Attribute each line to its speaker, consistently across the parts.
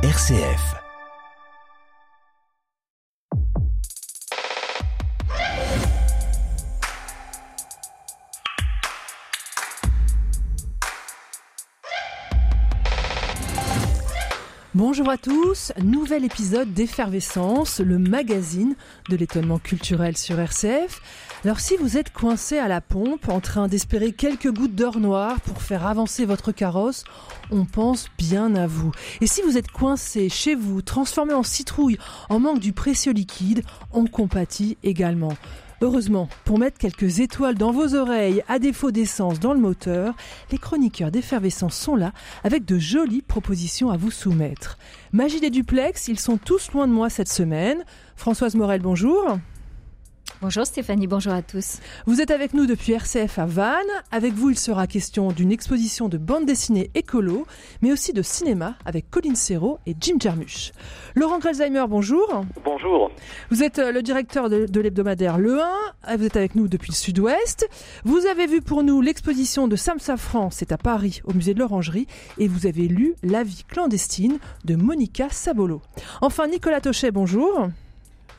Speaker 1: RCF.
Speaker 2: Bonjour à tous, nouvel épisode d'Effervescence, le magazine de l'étonnement culturel sur RCF. Alors si vous êtes coincé à la pompe, en train d'espérer quelques gouttes d'or noir pour faire avancer votre carrosse, on pense bien à vous. Et si vous êtes coincé chez vous, transformé en citrouille, en manque du précieux liquide, on compatit également. Heureusement, pour mettre quelques étoiles dans vos oreilles à défaut d'essence dans le moteur, les chroniqueurs d'effervescence sont là avec de jolies propositions à vous soumettre. Magie des duplex, ils sont tous loin de moi cette semaine. Françoise Morel, bonjour.
Speaker 3: Bonjour Stéphanie, bonjour à tous.
Speaker 2: Vous êtes avec nous depuis RCF à Vannes. Avec vous, il sera question d'une exposition de bande dessinée écolo, mais aussi de cinéma avec Colin Serrault et Jim Jarmusch. Laurent Grelzheimer, bonjour.
Speaker 4: Bonjour.
Speaker 2: Vous êtes euh, le directeur de, de l'hebdomadaire Le 1. Vous êtes avec nous depuis le sud-ouest. Vous avez vu pour nous l'exposition de Sam Safran, c'est à Paris, au musée de l'Orangerie, et vous avez lu La vie clandestine de Monica Sabolo. Enfin, Nicolas Tochet, bonjour.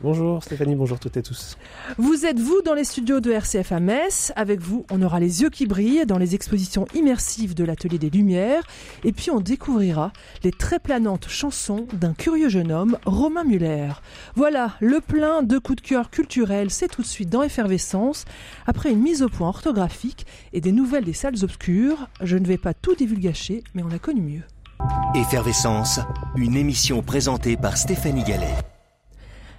Speaker 5: Bonjour Stéphanie, bonjour toutes et tous.
Speaker 2: Vous êtes vous dans les studios de RCF à Metz. Avec vous, on aura les yeux qui brillent dans les expositions immersives de l'Atelier des Lumières. Et puis on découvrira les très planantes chansons d'un curieux jeune homme, Romain Muller. Voilà, le plein de coups de cœur culturels, c'est tout de suite dans Effervescence. Après une mise au point orthographique et des nouvelles des salles obscures, je ne vais pas tout divulgacher, mais on a connu mieux.
Speaker 1: Effervescence, une émission présentée par Stéphanie Gallet.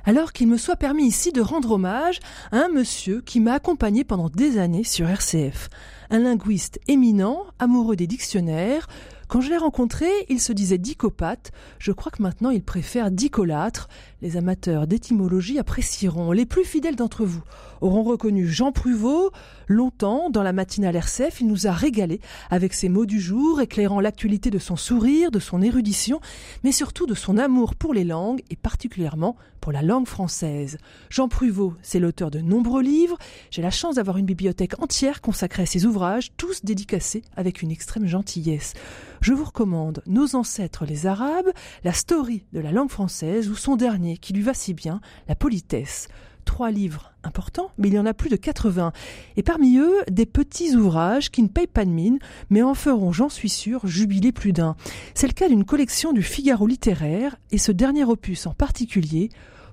Speaker 2: Alors qu'il me soit permis ici de rendre hommage à un monsieur qui m'a accompagné pendant des années sur RCF. Un linguiste éminent, amoureux des dictionnaires. Quand je l'ai rencontré, il se disait dicopathe. Je crois que maintenant il préfère dicolâtre. Les amateurs d'étymologie apprécieront. Les plus fidèles d'entre vous auront reconnu Jean Pruvot. Longtemps, dans la matinale RCF, il nous a régalé avec ses mots du jour, éclairant l'actualité de son sourire, de son érudition, mais surtout de son amour pour les langues et particulièrement pour la langue française. Jean Pruvot, c'est l'auteur de nombreux livres. J'ai la chance d'avoir une bibliothèque entière consacrée à ses ouvrages, tous dédicacés avec une extrême gentillesse. Je vous recommande Nos ancêtres les Arabes, la story de la langue française ou son dernier qui lui va si bien, La politesse trois livres importants, mais il y en a plus de 80. Et parmi eux, des petits ouvrages qui ne payent pas de mine, mais en feront, j'en suis sûr, jubiler plus d'un. C'est le cas d'une collection du Figaro littéraire, et ce dernier opus en particulier,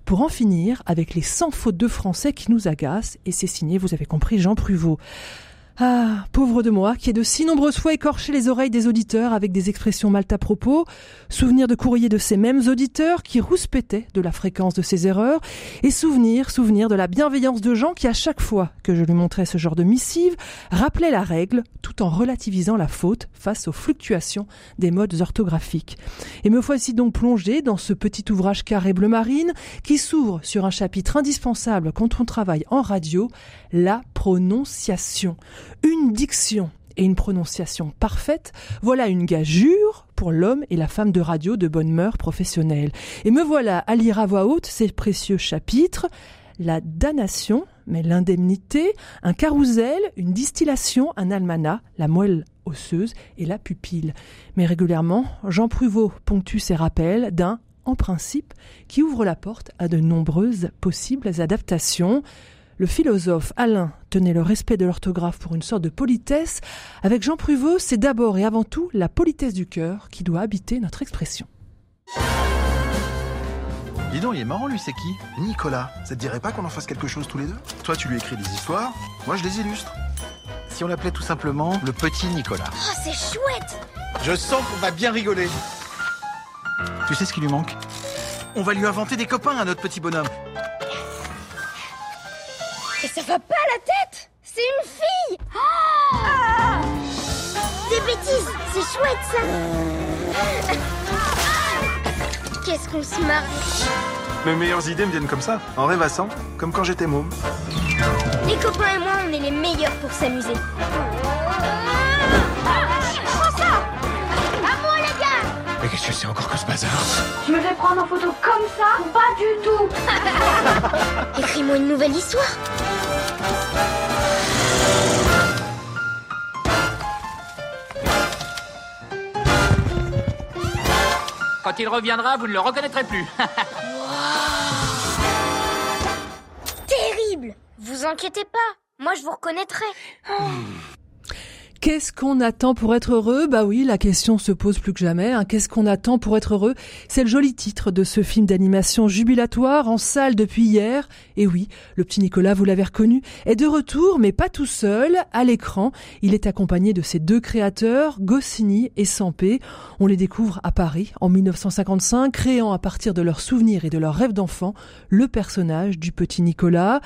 Speaker 2: pour en finir avec les 100 fautes de français qui nous agacent, et c'est signé, vous avez compris, Jean Pruvot. Ah, pauvre de moi, qui ai de si nombreuses fois écorché les oreilles des auditeurs avec des expressions mal à propos, souvenir de courriers de ces mêmes auditeurs qui rouspétaient de la fréquence de ces erreurs, et souvenir, souvenir de la bienveillance de gens qui, à chaque fois que je lui montrais ce genre de missive, rappelaient la règle tout en relativisant la faute face aux fluctuations des modes orthographiques. Et me voici donc plongé dans ce petit ouvrage carré bleu marine qui s'ouvre sur un chapitre indispensable quand on travaille en radio, la prononciation une diction et une prononciation parfaite, voilà une gageure pour l'homme et la femme de radio de bonne mœurs professionnelle. Et me voilà à lire à voix haute ces précieux chapitres, la damnation, mais l'indemnité, un carrousel, une distillation, un almanach, la moelle osseuse et la pupille. Mais régulièrement, Jean Pruvot ponctue ses rappels d'un en principe qui ouvre la porte à de nombreuses possibles adaptations. Le philosophe Alain tenait le respect de l'orthographe pour une sorte de politesse. Avec Jean Pruvot, c'est d'abord et avant tout la politesse du cœur qui doit habiter notre expression.
Speaker 6: Dis donc, il est marrant lui, c'est qui?
Speaker 7: Nicolas, ça te dirait pas qu'on en fasse quelque chose tous les deux? Toi, tu lui écris des histoires, moi, je les illustre.
Speaker 6: Si on l'appelait tout simplement le petit Nicolas.
Speaker 8: Oh, c'est chouette
Speaker 6: Je sens qu'on va bien rigoler. Tu sais ce qui lui manque? On va lui inventer des copains à notre petit bonhomme.
Speaker 8: Et ça va pas la tête! C'est une fille! Ah! Des bêtises! C'est chouette ça! Qu'est-ce qu'on se marre!
Speaker 7: Mes meilleures idées me viennent comme ça, en rêvassant, comme quand j'étais môme.
Speaker 8: Les copains et moi, on est les meilleurs pour s'amuser.
Speaker 6: Mais qu'est-ce que c'est encore que ce bazar
Speaker 9: Je me fais prendre en photo comme ça Pas du tout.
Speaker 8: Écris-moi une nouvelle histoire.
Speaker 4: Quand il reviendra, vous ne le reconnaîtrez plus.
Speaker 8: Terrible. Vous inquiétez pas, moi je vous reconnaîtrai.
Speaker 2: Qu'est-ce qu'on attend pour être heureux? Bah oui, la question se pose plus que jamais. Hein. Qu'est-ce qu'on attend pour être heureux? C'est le joli titre de ce film d'animation jubilatoire en salle depuis hier. Et oui, le petit Nicolas, vous l'avez reconnu, est de retour, mais pas tout seul. À l'écran, il est accompagné de ses deux créateurs, Goscinny et Sampé. On les découvre à Paris en 1955, créant à partir de leurs souvenirs et de leurs rêves d'enfant le personnage du petit Nicolas.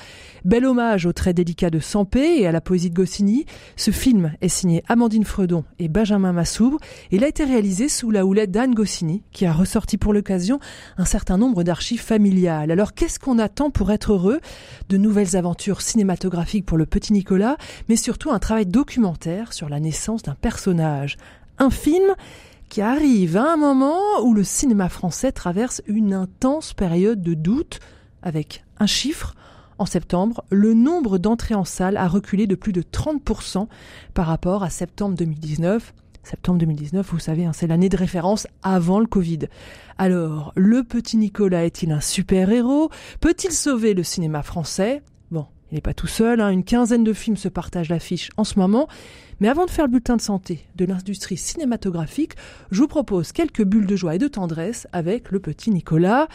Speaker 2: Bel hommage au trait délicat de Sampé et à la poésie de Goscinny. Ce film est Amandine Fredon et Benjamin Massoubre. Il a été réalisé sous la houlette d'Anne Goscinny, qui a ressorti pour l'occasion un certain nombre d'archives familiales. Alors qu'est-ce qu'on attend pour être heureux? De nouvelles aventures cinématographiques pour le petit Nicolas, mais surtout un travail documentaire sur la naissance d'un personnage. Un film qui arrive à un moment où le cinéma français traverse une intense période de doute, avec un chiffre, en septembre, le nombre d'entrées en salle a reculé de plus de 30% par rapport à septembre 2019. Septembre 2019, vous savez, hein, c'est l'année de référence avant le Covid. Alors, le petit Nicolas est-il un super-héros? Peut-il sauver le cinéma français? Bon, il n'est pas tout seul, hein, une quinzaine de films se partagent l'affiche en ce moment. Mais avant de faire le bulletin de santé de l'industrie cinématographique, je vous propose quelques bulles de joie et de tendresse avec le petit Nicolas.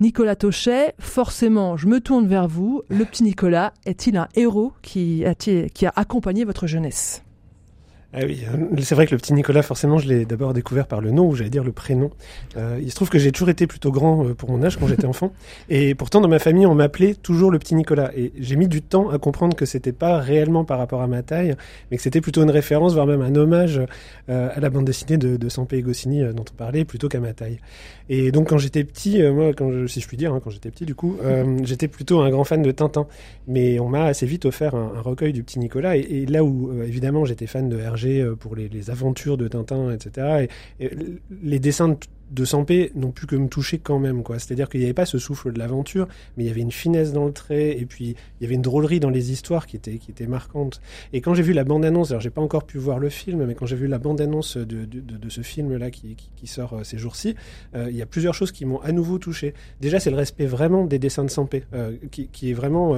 Speaker 2: Nicolas Tauchet, forcément, je me tourne vers vous. Le petit Nicolas est-il un héros qui a, qui a accompagné votre jeunesse?
Speaker 5: Ah oui, euh, c'est vrai que le petit Nicolas, forcément, je l'ai d'abord découvert par le nom, ou j'allais dire le prénom. Euh, il se trouve que j'ai toujours été plutôt grand euh, pour mon âge quand j'étais enfant, et pourtant dans ma famille, on m'appelait toujours le petit Nicolas. Et j'ai mis du temps à comprendre que c'était pas réellement par rapport à ma taille, mais que c'était plutôt une référence, voire même un hommage euh, à la bande dessinée de, de Sampé et Goscinny dont on parlait, plutôt qu'à ma taille. Et donc quand j'étais petit, moi, quand je, si je puis dire, hein, quand j'étais petit, du coup, j'étais plutôt un grand fan de Tintin. Mais on m'a assez vite offert un, un, recueil du petit Nicolas, et, et là où évidemment j'étais fan de Hergé euh, pour les, aventures de Tintin, etc. Et, les dessins de, Sampé n'ont pu que me toucher quand même, quoi. C'est-à-dire qu'il n'y avait pas ce souffle de l'aventure, mais il y avait une finesse dans le trait, et puis il y avait une drôlerie dans les histoires qui était, qui était marquante. Et quand j'ai vu la bande-annonce, alors j'ai pas encore pu voir le film, mais quand j'ai vu la bande-annonce de, de, ce film-là qui, qui, sort euh, ces jours-ci, euh, il y a plusieurs choses qui m'ont à nouveau touché. Déjà, c'est le respect vraiment des dessins de Sampé, qui, qui, est vraiment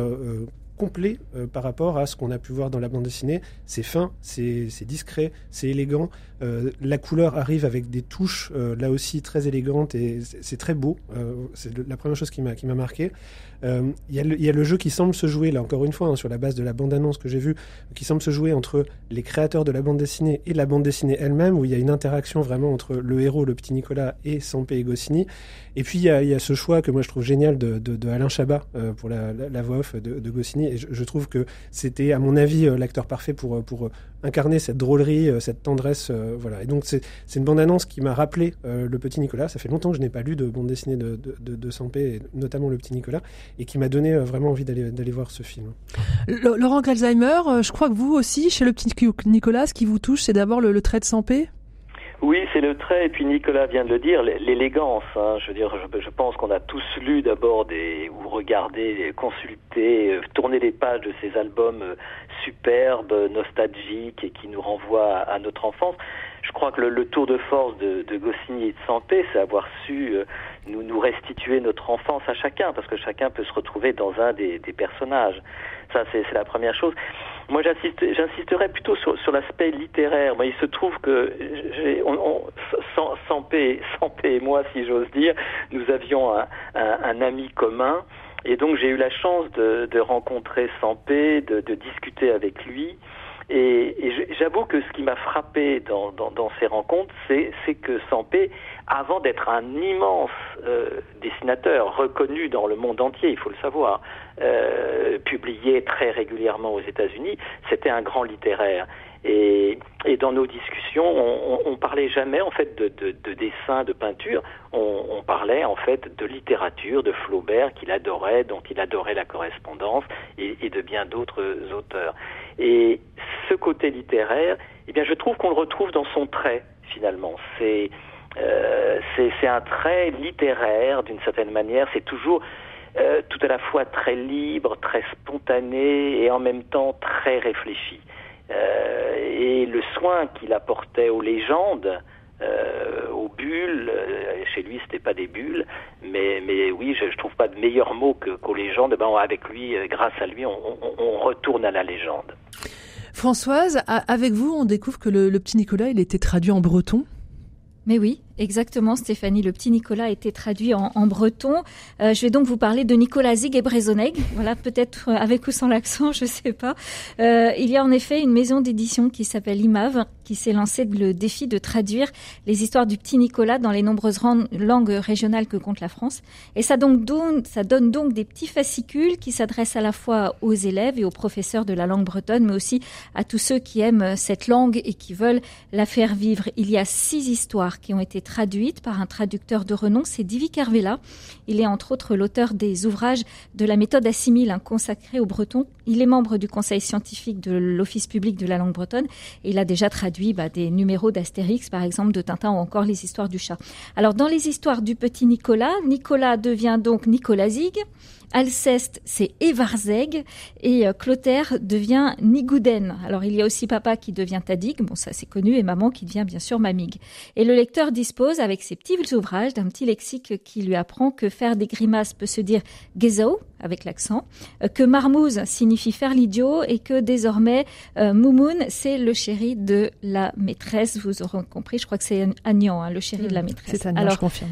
Speaker 5: complet euh, par rapport à ce qu'on a pu voir dans la bande dessinée. C'est fin, c'est discret, c'est élégant. Euh, la couleur arrive avec des touches euh, là aussi très élégantes et c'est très beau. c'est la première chose qui m'a marqué. Il y, a le jeu qui semble se jouer, là encore une fois, hein, sur la base de la bande-annonce que j'ai vue, qui semble se jouer entre les créateurs de la bande dessinée et la bande dessinée elle-même, où il y a une interaction vraiment entre le héros, le petit Nicolas, et Sampé et Goscinny. Et puis il y, a, ce choix que moi je trouve génial de, Alain Chabat pour la, voix off de, de Goscinny et je, trouve que c'était, à mon avis, euh, l'acteur parfait pour, euh, pour euh, incarner cette drôlerie, cette tendresse. Voilà. Et donc, c'est une bande-annonce qui m'a rappelé le petit Nicolas. Ça fait longtemps que je n'ai pas lu de bande dessinée de, de, de, Sampé, notamment le petit Nicolas, et qui m'a donné vraiment envie d'aller voir ce film.
Speaker 2: Laurent Grelzheimer, je crois que vous aussi, chez le petit Nicolas, ce qui vous touche, c'est d'abord le, le trait de Sampé
Speaker 10: oui, c'est le trait, et puis Nicolas vient de le dire, l'élégance. Hein. Je veux dire, je, pense qu'on a tous lu d'abord des, ou regardé, consulté, euh, tourné les pages de ces albums euh, superbes, nostalgiques et qui nous renvoient à, notre enfance. Je crois que le, tour de force de, de Goscinny et de Sampé, c'est avoir su euh, nous, nous restituer notre enfance à chacun, parce que chacun peut se retrouver dans un des, des personnages. Ça, c'est la première chose. Moi, j'insisterai plutôt sur, sur l'aspect littéraire. Moi, il se trouve que on, on, sans, sans, paix, sans paix et moi, si j'ose dire, nous avions un, un, un ami commun. Et donc j'ai eu la chance de, de rencontrer Sampé, de, de discuter avec lui. Et, j'avoue que ce qui m'a frappé dans, ces rencontres, c'est que Sampé, avant d'être un immense euh, dessinateur reconnu dans le monde entier, il faut le savoir, euh, publié très régulièrement aux États-Unis, c'était un grand littéraire. Et, dans nos discussions, on, on, parlait jamais en fait de, de, de dessin, de peinture. On, parlait en fait de littérature, de Flaubert qu'il adorait, dont il adorait la correspondance, et, de bien d'autres auteurs. Et ce côté littéraire, eh bien, je trouve qu'on le retrouve dans son trait finalement. C'est euh, un trait littéraire d'une certaine manière. C'est toujours euh, tout à la fois très libre, très spontané et en même temps très réfléchi. Euh, et le soin qu'il apportait aux légendes, euh, aux bulles, chez lui et pas des bulles. Mais, mais oui, je, je trouve pas de meilleur mot que, qu'aux légendes. Ben, avec lui, euh, grâce à lui, on, on, on retourne à la légende.
Speaker 2: Françoise, avec vous, on découvre que le, le petit Nicolas, il était traduit en breton?
Speaker 3: Mais oui, Exactement, Stéphanie. Le petit Nicolas a été traduit en, breton. Euh, je vais donc vous parler de Nicolas Zig et Brezoneg. Voilà, peut-être euh, avec ou sans l'accent, je sais pas. Euh, il y a en effet une maison d'édition qui s'appelle IMAV, qui s'est lancée le défi de traduire les histoires du petit Nicolas dans les nombreuses langues régionales que compte la France. Et ça, donc, donne, ça donne donc des petits fascicules qui s'adressent à la fois aux élèves et aux professeurs de la langue bretonne, mais aussi à tous ceux qui aiment cette langue et qui veulent la faire vivre. Il y a six histoires qui ont été traduite par un traducteur de renom, c'est Divi Carvela. Il est entre autres l'auteur des ouvrages de la méthode assimile hein, consacrée au breton. Il est membre du conseil scientifique de l'Office public de la langue bretonne et il a déjà traduit bah, des numéros d'Astérix, par exemple, de Tintin ou encore les histoires du chat. Alors dans les histoires du petit Nicolas, Nicolas devient donc Nicolas Zig. Alceste, c'est Evarzeg et euh, Clotaire devient Nigouden. Alors il y a aussi papa qui devient Tadig, bon ça c'est connu, et maman qui devient bien sûr Mamig. Et le lecteur dispose avec ses petits ouvrages d'un petit lexique qui lui apprend que faire des grimaces peut se dire gezo avec l'accent, euh, que marmouze signifie faire l'idiot et que désormais euh, Moumoun c'est le chéri de la maîtresse. Vous aurez compris, je crois que c'est Agnan, hein, le chéri de la mmh, maîtresse.
Speaker 2: C'est Agnan, je confirme.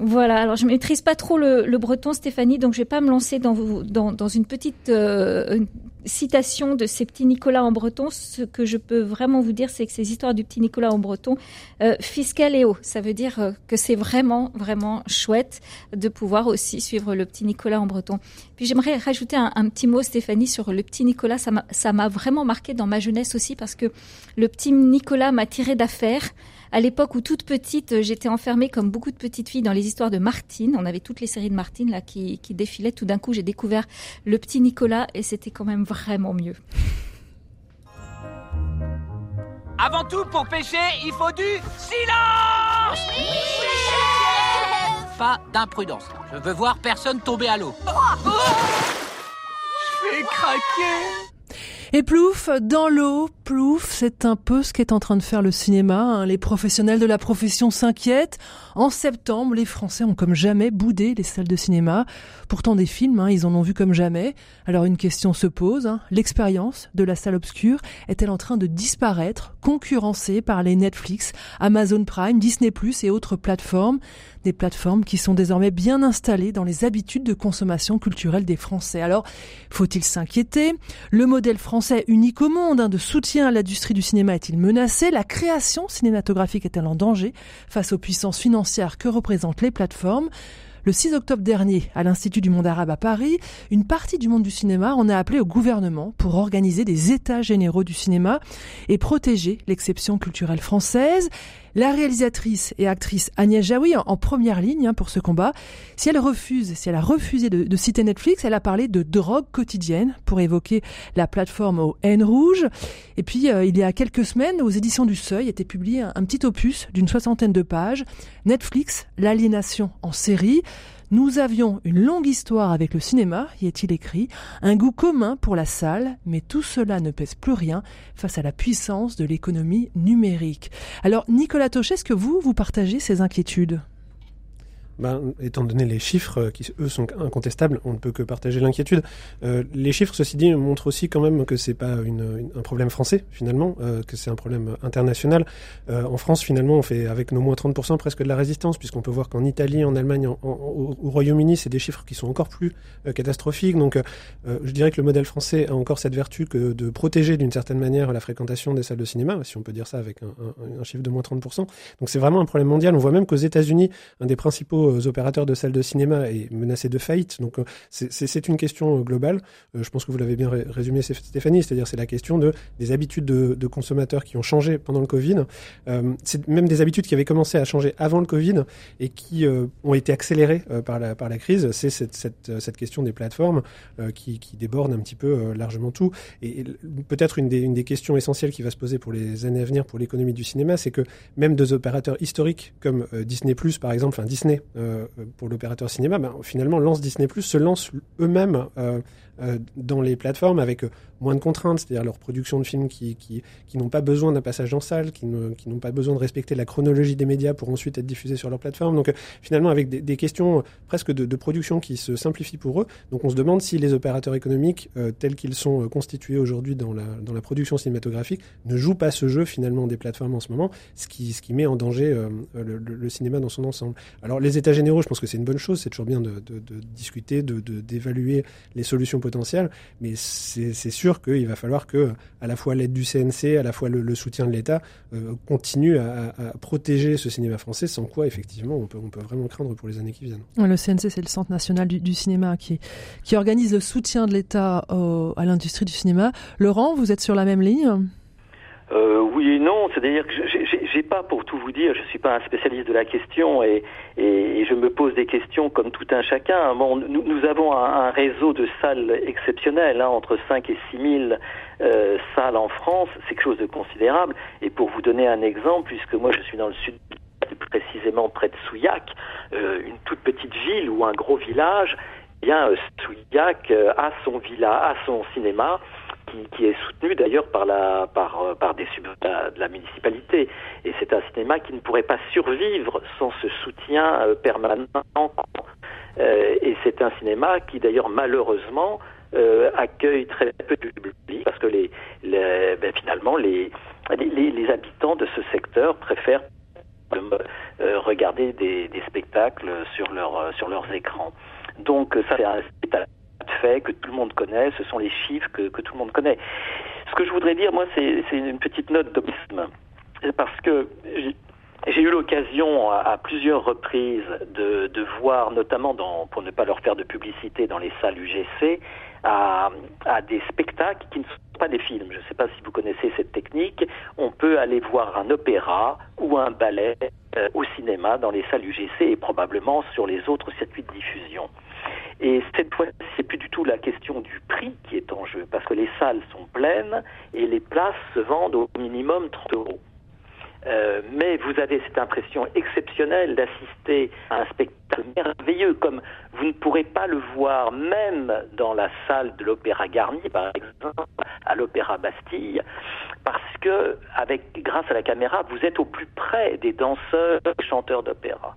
Speaker 3: Voilà, alors je maîtrise pas trop le, le, breton, Stéphanie, donc je vais pas me lancer dans, dans, dans une petite euh, citation de ces petits Nicolas en breton. Ce que je peux vraiment vous dire, c'est que ces histoires du petit Nicolas en breton, euh, fiscal et haut, ça veut dire euh, que c'est vraiment, vraiment chouette de pouvoir aussi suivre le petit Nicolas en breton. Puis j'aimerais rajouter un, un, petit mot, Stéphanie, sur le petit Nicolas. Ça m'a vraiment marqué dans ma jeunesse aussi parce que le petit Nicolas m'a tiré d'affaire à l'époque où toute petite, j'étais enfermée comme beaucoup de petites filles dans les histoires de Martine. On avait toutes les séries de Martine là qui, qui défilaient. Tout d'un coup, j'ai découvert le petit Nicolas et c'était quand même vraiment mieux.
Speaker 4: Avant tout, pour pêcher, il faut du silence Pas d'imprudence. Je veux voir personne tomber à l'eau.
Speaker 6: Je vais craquer
Speaker 2: et plouf, dans l'eau, plouf, c'est un peu ce qu'est en train de faire le cinéma. Hein. Les professionnels de la profession s'inquiètent. En septembre, les Français ont comme jamais boudé les salles de cinéma. Pourtant, des films, hein, ils en ont vu comme jamais. Alors une question se pose. Hein. L'expérience de la salle obscure est-elle en train de disparaître, concurrencée par les Netflix, Amazon Prime, Disney ⁇ et autres plateformes? Des plateformes qui sont désormais bien installées dans les habitudes de consommation culturelle des Français. Alors, faut-il s'inquiéter? Le modèle français unique au monde de soutien l'industrie du cinéma est-il menacé? La création cinématographique est-elle en danger? Face aux puissances financières que représentent les plateformes le 6 octobre dernier, à l'Institut du monde arabe à Paris, une partie du monde du cinéma en a appelé au gouvernement pour organiser des états généraux du cinéma et protéger l'exception culturelle française. La réalisatrice et actrice Agnès Jaoui en, première ligne hein, pour ce combat. Si elle refuse, si elle a refusé de, citer Netflix, elle a parlé de drogue quotidienne pour évoquer la plateforme au N rouge. Et puis euh, il y a quelques semaines, aux éditions du Seuil, était publié un petit opus d'une soixantaine de pages, Netflix, l'aliénation en série. Nous avions une longue histoire avec le cinéma, y est-il écrit, un goût commun pour la salle, mais tout cela ne pèse plus rien face à la puissance de l'économie numérique. Alors, Nicolas Tochet, est-ce que vous, vous partagez ces inquiétudes?
Speaker 5: Ben, étant donné les chiffres qui eux sont incontestables, on ne peut que partager l'inquiétude. Euh, les chiffres, ceci dit, montrent aussi quand même que c'est pas une, un problème français finalement, euh, que c'est un problème international. Euh, en France, finalement, on fait avec nos moins 30% presque de la résistance, puisqu'on peut voir qu'en Italie, en Allemagne, en, en, au, au Royaume-Uni, c'est des chiffres qui sont encore plus euh, catastrophiques. Donc, euh, je dirais que le modèle français a encore cette vertu que de protéger d'une certaine manière la fréquentation des salles de cinéma, si on peut dire ça avec un, un chiffre de moins 30%. Donc, c'est vraiment un problème mondial. On voit même qu'aux États-Unis, un des principaux opérateurs de salles de cinéma est menacé de faillite. Donc euh, c'est une question euh, globale. Euh, je pense que vous l'avez bien résumé, Stéphanie, c'est-à-dire c'est la question de des habitudes de, consommateurs qui ont changé pendant le Covid. Euh, c'est même des habitudes qui avaient commencé à changer avant le Covid et qui euh, ont été accélérées euh, par la crise. C'est cette, question des plateformes qui, qui déborde un petit peu largement tout. Et, peut-être une des, questions essentielles qui va se poser pour les années à venir pour l'économie du cinéma, c'est que même deux opérateurs historiques comme Disney par exemple, enfin Disney pour l'opérateur cinéma, ben, finalement, lance Disney se lance eux-mêmes dans les plateformes avec moins de contraintes, c'est-à-dire leur production de films qui, qui, n'ont pas besoin d'un passage en salle, qui, n'ont pas besoin de respecter la chronologie des médias pour ensuite être diffusés sur leur plateforme. Donc finalement, avec des, questions presque de, production qui se simplifient pour eux, donc on se demande si les opérateurs économiques tels qu'ils sont constitués aujourd'hui dans la, dans la production cinématographique ne jouent pas ce jeu finalement des plateformes en ce moment, ce qui, ce qui met en danger le, cinéma dans son ensemble. Alors les états généraux, je pense que c'est une bonne chose, c'est toujours bien de, de, de discuter, d'évaluer les solutions potentielles, mais c'est, sûr qu'il va falloir que à la fois l'aide du CNC, à la fois le, le soutien de l'État euh, continue à, à, protéger ce cinéma français, sans quoi effectivement on peut, on peut vraiment craindre pour les années qui viennent.
Speaker 2: Le CNC, c'est le Centre national du, du cinéma qui, qui organise le soutien de l'État à l'industrie du cinéma. Laurent, vous êtes sur la même ligne?
Speaker 10: Euh, oui et non, c'est-à-dire que j'ai pas, pour tout vous dire, je suis pas un spécialiste de la question et, et, je me pose des questions comme tout un chacun. Bon, nous, nous avons un, un, réseau de salles exceptionnel, hein, entre 5 et 6 000 euh, salles en France, c'est quelque chose de considérable. Et pour vous donner un exemple, puisque moi je suis dans le sud précisément près de Souillac, euh, une toute petite ville ou un gros village, eh bien Souillac a son villa, a son cinéma, qui, est soutenu d'ailleurs par la par euh, par des sub de la municipalité. Et c'est un cinéma qui ne pourrait pas survivre sans ce soutien euh, permanent. Euh, et c'est un cinéma qui d'ailleurs malheureusement accueille très peu de public parce que les, les ben, finalement les, les, habitants de ce secteur préfèrent regarder des, des, spectacles sur leur sur leurs écrans. Donc ça c'est un fait que tout le monde connaît, ce sont les chiffres que, tout le monde connaît. Ce que je voudrais dire, moi, c'est une petite note d'optimisme. Parce que j'ai eu l'occasion à, plusieurs reprises de, voir, notamment dans, pour ne pas leur faire de publicité dans les salles UGC, à, à des spectacles qui ne sont pas des films. Je ne sais pas si vous connaissez cette technique. On peut aller voir un opéra ou un ballet euh, au cinéma dans les salles UGC et probablement sur les autres circuits de diffusion. Et cette fois, c'est plus du tout la question du prix qui est en jeu, parce que les salles sont pleines et les places se vendent au minimum 30 euros. Euh, mais vous avez cette impression exceptionnelle d'assister à un spectacle merveilleux, comme vous ne pourrez pas le voir même dans la salle de l'Opéra Garnier, par exemple, à l'Opéra Bastille, parce que, grâce à la caméra, vous êtes au plus près des danseurs, chanteurs d'opéra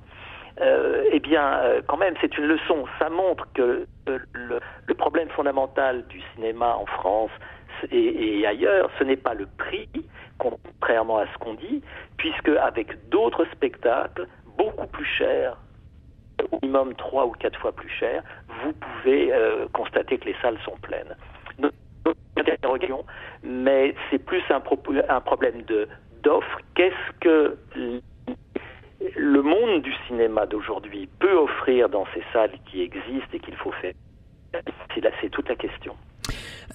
Speaker 10: euh, eh bien, euh, quand même, c'est une leçon. Ça montre que euh, le, problème fondamental du cinéma en France et, ailleurs, ce n'est pas le prix, contrairement à ce qu'on dit, puisque avec d'autres spectacles beaucoup plus chers, au minimum trois ou quatre fois plus chers, vous pouvez constater que les salles sont pleines. Mais c'est plus un, pro un problème de d'offre. Qu'est-ce que le monde du cinéma d'aujourd'hui peut offrir dans ces salles qui existent et qu'il faut faire C'est là, toute la question.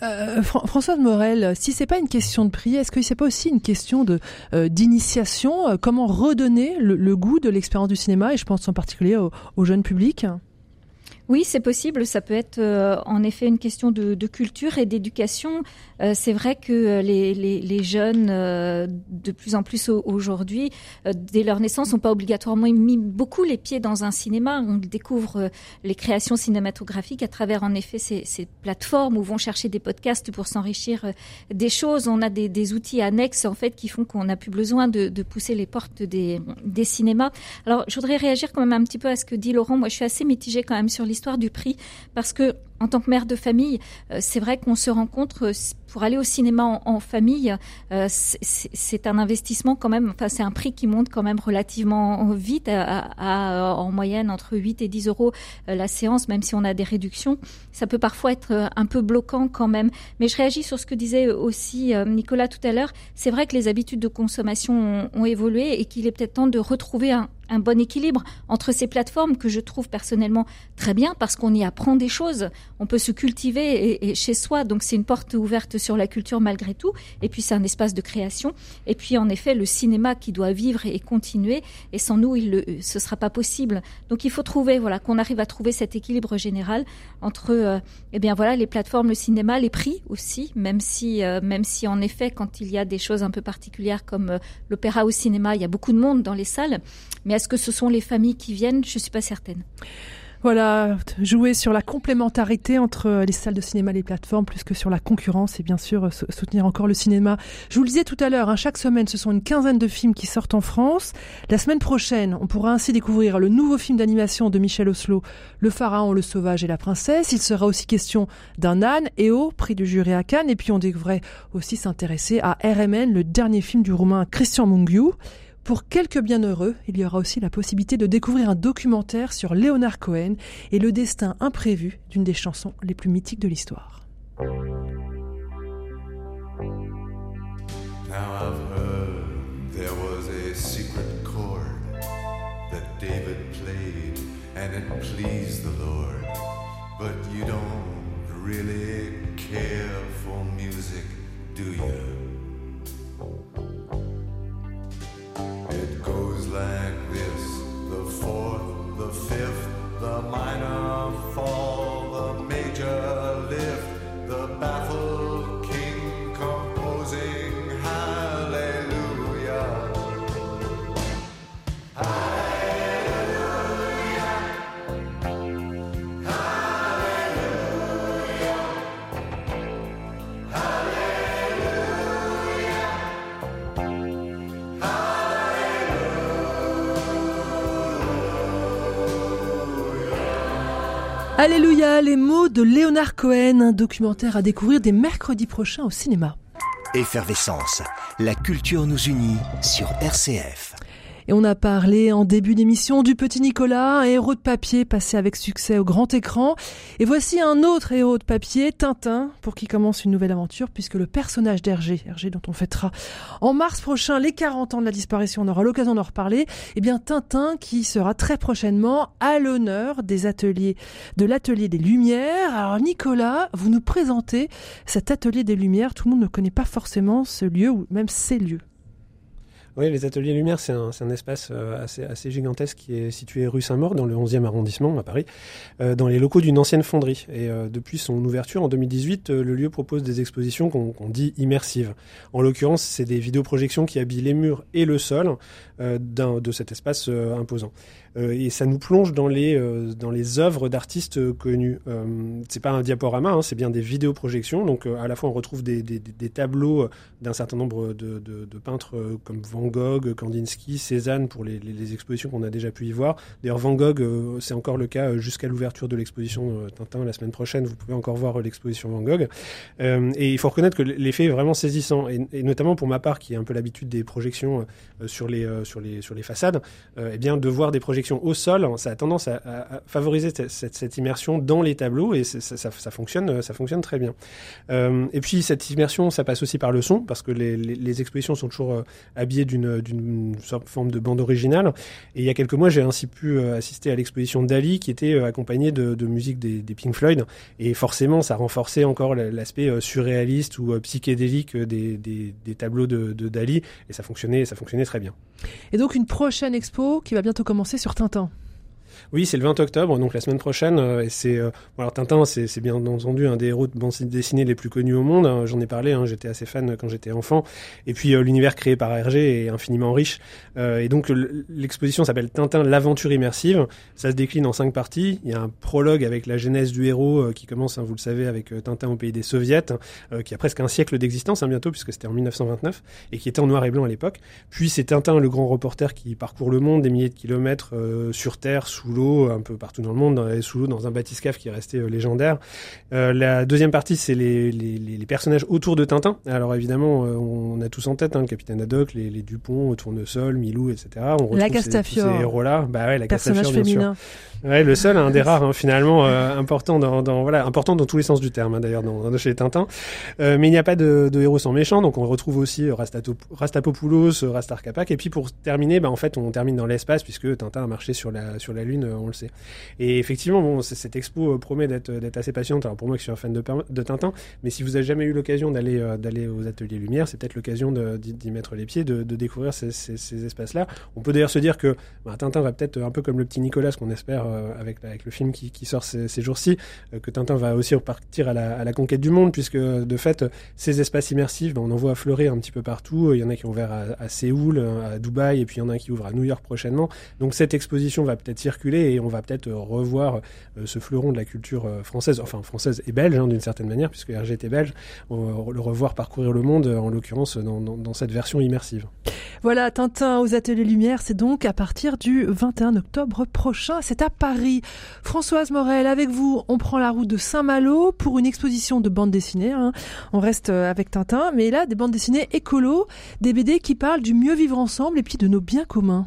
Speaker 2: Euh, Françoise Morel, si c'est pas une question de prix, est-ce que c'est pas aussi une question euh, d'initiation? Euh, Comment redonner le, goût de l'expérience du cinéma? Et je pense en particulier au jeune public
Speaker 3: oui, c'est possible. Ça peut être euh, en effet une question de, de culture et d'éducation. Euh, c'est vrai que les, les, les jeunes, euh, de plus en plus aujourd'hui, euh, dès leur naissance, n'ont pas obligatoirement mis beaucoup les pieds dans un cinéma. On découvre euh, les créations cinématographiques à travers en effet ces, ces plateformes où vont chercher des podcasts pour s'enrichir euh, des choses. On a des, des, outils annexes en fait qui font qu'on n'a plus besoin de, de, pousser les portes des, des cinémas. Alors, je voudrais réagir quand même un petit peu à ce que dit Laurent. Moi, je suis assez mitigée quand même sur l'histoire du prix parce que en tant que mère de famille, euh, c'est vrai qu'on se rencontre pour aller au cinéma en, famille, euh, c'est un investissement quand même, enfin c'est un prix qui monte quand même relativement vite, à, à, en moyenne entre 8 et 10 euros euh, la séance, même si on a des réductions. Ça peut parfois être un peu bloquant quand même. Mais je réagis sur ce que disait aussi Nicolas tout à l'heure. C'est vrai que les habitudes de consommation ont, évolué et qu'il est peut-être temps de retrouver un bon équilibre entre ces plateformes que je trouve personnellement très bien parce qu'on y apprend des choses on peut se cultiver et, chez soi. Donc c'est une porte ouverte sur la culture malgré tout. Et puis c'est un espace de création. Et puis en effet, le cinéma qui doit vivre et continuer. Et sans nous, il le, ce sera pas possible. Donc il faut trouver, voilà, qu'on arrive à trouver cet équilibre général entre, euh, eh bien voilà, les plateformes, le cinéma, les prix aussi, même si, euh, même si en effet, quand il y a des choses un peu particulières comme euh, l'opéra au cinéma, il y a beaucoup de monde dans les salles. Mais est-ce que ce sont les familles qui viennent? Je suis pas certaine.
Speaker 2: Voilà, jouer sur la complémentarité entre les salles de cinéma et les plateformes, plus que sur la concurrence, et bien sûr soutenir encore le cinéma. Je vous le disais tout à l'heure, hein, chaque semaine, ce sont une quinzaine de films qui sortent en France. La semaine prochaine, on pourra ainsi découvrir le nouveau film d'animation de Michel Oslo, Le Pharaon, le Sauvage et la Princesse. Il sera aussi question d'un âne, EO, prix du jury à Cannes, et puis on devrait aussi s'intéresser à RMN, le dernier film du roumain Christian Mungiu. Pour quelques bienheureux, il y aura aussi la possibilité de découvrir un documentaire sur Leonard Cohen et le destin imprévu d'une des chansons les plus mythiques de l'histoire. But you don't really care for music, do you? Like this. The fourth, the fifth, the minor fall, Alléluia, les mots de Léonard Cohen, un documentaire à découvrir dès mercredi prochain au cinéma.
Speaker 1: Effervescence, la culture nous unit sur RCF.
Speaker 2: Et on a parlé en début d'émission du petit Nicolas, un héros de papier passé avec succès au grand écran. Et voici un autre héros de papier, Tintin, pour qui commence une nouvelle aventure, puisque le personnage d'Hergé, Hergé dont on fêtera en mars prochain les 40 ans de la disparition, on aura l'occasion d'en reparler, eh bien Tintin qui sera très prochainement à l'honneur des ateliers, de l'atelier des Lumières. Alors Nicolas, vous nous présentez cet atelier des Lumières, tout le monde ne connaît pas forcément ce lieu ou même ces lieux.
Speaker 5: Oui, les ateliers Lumière, c'est un, espace euh, assez, assez, gigantesque qui est situé rue Saint-Maur, dans le 11e arrondissement à Paris, euh, dans les locaux d'une ancienne fonderie. Et euh, depuis son ouverture en 2018, le lieu propose des expositions qu'on dit immersives. En l'occurrence, c'est des vidéoprojections qui habillent les murs et le sol de cet espace imposant. Euh, et ça nous plonge dans les euh, dans les œuvres d'artistes connus. Euh, c'est pas un diaporama, hein, c'est bien des vidéoprojections. Donc à la fois on retrouve des, des, des tableaux d'un certain nombre de, de, peintres comme Van Gogh, Kandinsky, Cézanne pour les, les, expositions qu'on a déjà pu y voir. D'ailleurs Van Gogh, c'est encore le cas jusqu'à l'ouverture de l'exposition Tintin la semaine prochaine. Vous pouvez encore voir l'exposition Van Gogh. et il faut reconnaître que l'effet est vraiment saisissant, et, et, notamment pour ma part qui a un peu l'habitude des projections sur les sur les sur les façades, eh bien de voir des projections au sol, ça a tendance à, favoriser cette, immersion dans les tableaux et ça, fonctionne, ça fonctionne très bien. Euh, et puis cette immersion, ça passe aussi par le son parce que les, expositions sont toujours euh, habillées d'une forme de bande originale. Et il y a quelques mois, j'ai ainsi pu euh, assister à l'exposition Dali qui était accompagnée de, musique des, Pink Floyd et forcément, ça renforçait encore l'aspect surréaliste ou psychédélique des, tableaux de, de Dali et ça fonctionnait, ça fonctionnait très bien.
Speaker 2: Et donc une prochaine expo qui va bientôt commencer sur Tintin.
Speaker 5: Oui, c'est le 20 octobre, donc la semaine prochaine. Euh, et c'est euh, alors Tintin, c'est bien entendu un des héros de bande dessinée les plus connus au monde. Hein, j'en ai parlé, hein, j'étais assez fan quand j'étais enfant. Et puis euh, l'univers créé par Hergé est infiniment riche. et donc l'exposition s'appelle Tintin, l'aventure immersive. Ça se décline en cinq parties. Il y a un prologue avec la genèse du héros qui commence, hein, vous le savez, avec Tintin au pays des soviets, qui a presque un siècle d'existence bientôt puisque c'était en 1929 et qui était en noir et blanc à l'époque. Puis c'est Tintin, le grand reporter qui parcourt le monde, des milliers de kilomètres sur Terre, sous l'eau, un peu partout dans le monde, dans, sous l'eau, dans un bathyscaphe qui est resté euh, légendaire. Euh, la deuxième partie, c'est les, les, les, personnages autour de Tintin. Alors évidemment, euh, on a tous en tête hein, le capitaine Haddock, les, les Dupont, Tournesol, Milou, etc. On
Speaker 2: retrouve la Castafiore.
Speaker 5: Ces, héros-là. Bah ouais, la
Speaker 2: Personnage féminin.
Speaker 5: Ouais, le seul, un des rares hein, finalement euh, important dans, dans, voilà important dans tous les sens du terme hein, d'ailleurs dans, dans, chez Tintin. Euh, mais il n'y a pas de, de, héros sans méchant, donc on retrouve aussi Rastato, Rastapopoulos, Rastar Kapak. Et puis pour terminer, bah, en fait on termine dans l'espace puisque Tintin a marché sur la sur la lune, on le sait. Et effectivement, cette expo promet d'être d'être assez patiente. Alors pour moi qui suis un fan de, Tintin, mais si vous avez jamais eu l'occasion d'aller aux ateliers Lumière, c'est peut-être l'occasion d'y mettre les pieds, de, découvrir ces, ces, ces espaces-là. On peut d'ailleurs se dire que bah, Tintin va peut-être un peu comme le petit Nicolas, qu'on espère euh, avec, le film qui, sort ces, jours-ci, euh, que Tintin va aussi repartir à la, conquête du monde, puisque de fait, ces espaces immersifs, ben, on en voit fleurir un petit peu partout. Il y en a qui ont ouvert à, à, Séoul, à Dubaï, et puis il y en a qui ouvrent à New York prochainement. Donc cette exposition va peut-être circuler et on va peut-être revoir euh, ce fleuron de la culture française, enfin française et belge hein, d'une certaine manière, puisque RG était belge, on, le revoir parcourir le monde, en l'occurrence dans, cette version immersive.
Speaker 2: Voilà, Tintin aux Ateliers Lumière, c'est donc à partir du 21 octobre prochain, c'est à Paris. Françoise Morel, avec vous, on prend la route de Saint-Malo pour une exposition de bande dessinée. Hein. On reste euh, avec Tintin, mais là, des bandes dessinées écolo, des BD qui parlent du mieux vivre ensemble et puis de nos biens communs.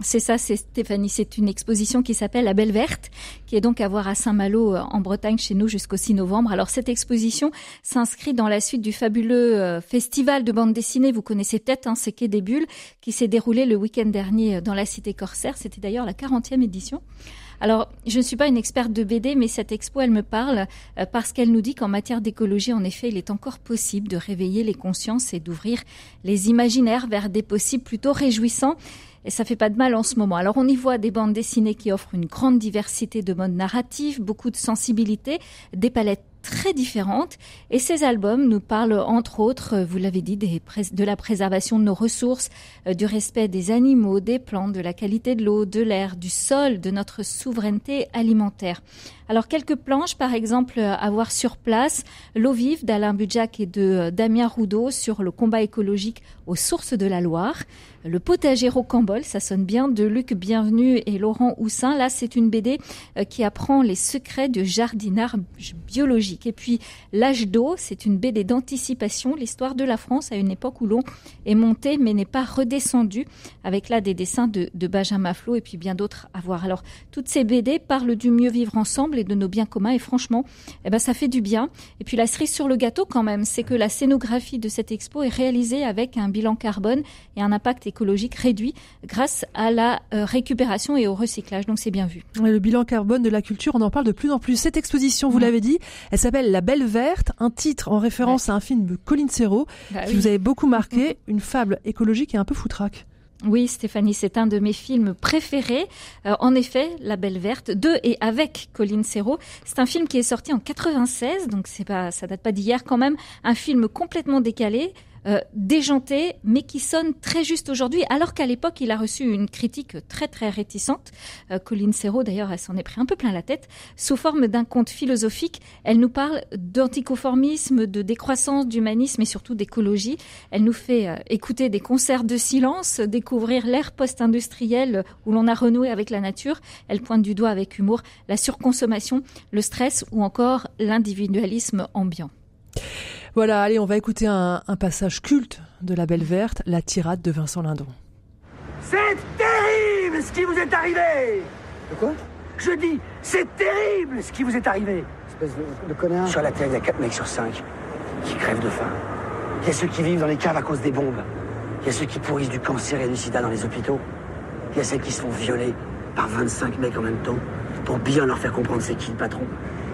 Speaker 3: C'est ça, c'est Stéphanie. C'est une exposition qui s'appelle La Belle Verte, qui est donc à voir à Saint-Malo euh, en Bretagne chez nous jusqu'au 6 novembre. Alors cette exposition s'inscrit dans la suite du fabuleux euh, festival de bande dessinée. Vous connaissez peut-être, hein, c'est Quai des Bulles, qui s'est déroulé le week-end dernier euh, dans la cité corsaire. C'était d'ailleurs la 40e édition. Alors, je ne suis pas une experte de BD, mais cette expo, elle me parle parce qu'elle nous dit qu'en matière d'écologie, en effet, il est encore possible de réveiller les consciences et d'ouvrir les imaginaires vers des possibles plutôt réjouissants et ça fait pas de mal en ce moment. Alors on y voit des bandes dessinées qui offrent une grande diversité de modes narratifs, beaucoup de sensibilité, des palettes très différentes. Et ces albums nous parlent entre autres, euh, vous l'avez dit, de la préservation de nos ressources, euh, du respect des animaux, des plantes, de la qualité de l'eau, de l'air, du sol, de notre souveraineté alimentaire. Alors quelques planches, par exemple, à voir sur place, L'eau vive d'Alain Budjac et de euh, Damien Roudot sur le combat écologique aux sources de la Loire. Le potager au Cambol, ça sonne bien, de Luc Bienvenu et Laurent Houssin. Là, c'est une BD qui apprend les secrets du jardinage biologique. Et puis L'âge d'eau, c'est une BD d'anticipation, l'histoire de la France à une époque où l'eau est montée mais n'est pas redescendue, avec là des dessins de, de Benjamin Flo et puis bien d'autres à voir. Alors toutes ces BD parlent du mieux vivre ensemble et de nos biens communs et franchement, eh ben, ça fait du bien. Et puis la cerise sur le gâteau quand même, c'est que la scénographie de cette expo est réalisée avec un bilan carbone et un impact écologique réduit grâce à la euh, récupération et au recyclage. Donc c'est bien vu.
Speaker 2: Le bilan carbone de la culture, on en parle de plus en plus. Cette exposition, vous l'avez dit, elle s'appelle La Belle Verte, un titre en référence à un film de Colin Serrault bah qui vous avait beaucoup marqué, mm-hmm. une fable écologique et un peu foutraque.
Speaker 3: Oui, Stéphanie, c'est un de mes films préférés. Euh, en effet, La Belle Verte, de et avec Colin Serrault. C'est un film qui est sorti en 96, donc c'est pas, ça date pas d'hier quand même. Un film complètement décalé, euh, déjanté, mais qui sonne très juste aujourd'hui, alors qu'à l'époque, il a reçu une critique très très réticente. Euh, Colline Serrault, d'ailleurs, elle s'en est pris un peu plein la tête. Sous forme d'un conte philosophique, elle nous parle d'anticonformisme, de décroissance, d'humanisme et surtout d'écologie. Elle nous fait euh, écouter des concerts de silence, découvrir l'ère post-industrielle où l'on a renoué avec la nature. Elle pointe du doigt avec humour la surconsommation, le stress ou encore l'individualisme ambiant.
Speaker 2: Voilà, allez, on va écouter un, un, passage culte de La Belle Verte, la tirade de Vincent Lindon.
Speaker 11: C'est terrible ce qui vous est arrivé
Speaker 12: De quoi?
Speaker 11: Je dis, c'est terrible ce qui vous est arrivé
Speaker 12: Espèce de, de connard.
Speaker 11: Sur la Terre, il y a 4 mecs sur 5 qui crèvent de faim. Il y a ceux qui vivent dans les caves à cause des bombes. Il y a ceux qui pourrissent du cancer et du sida dans les hôpitaux. Il y a celles qui se font violer par 25 mecs en même temps pour bien leur faire comprendre c'est qui le patron.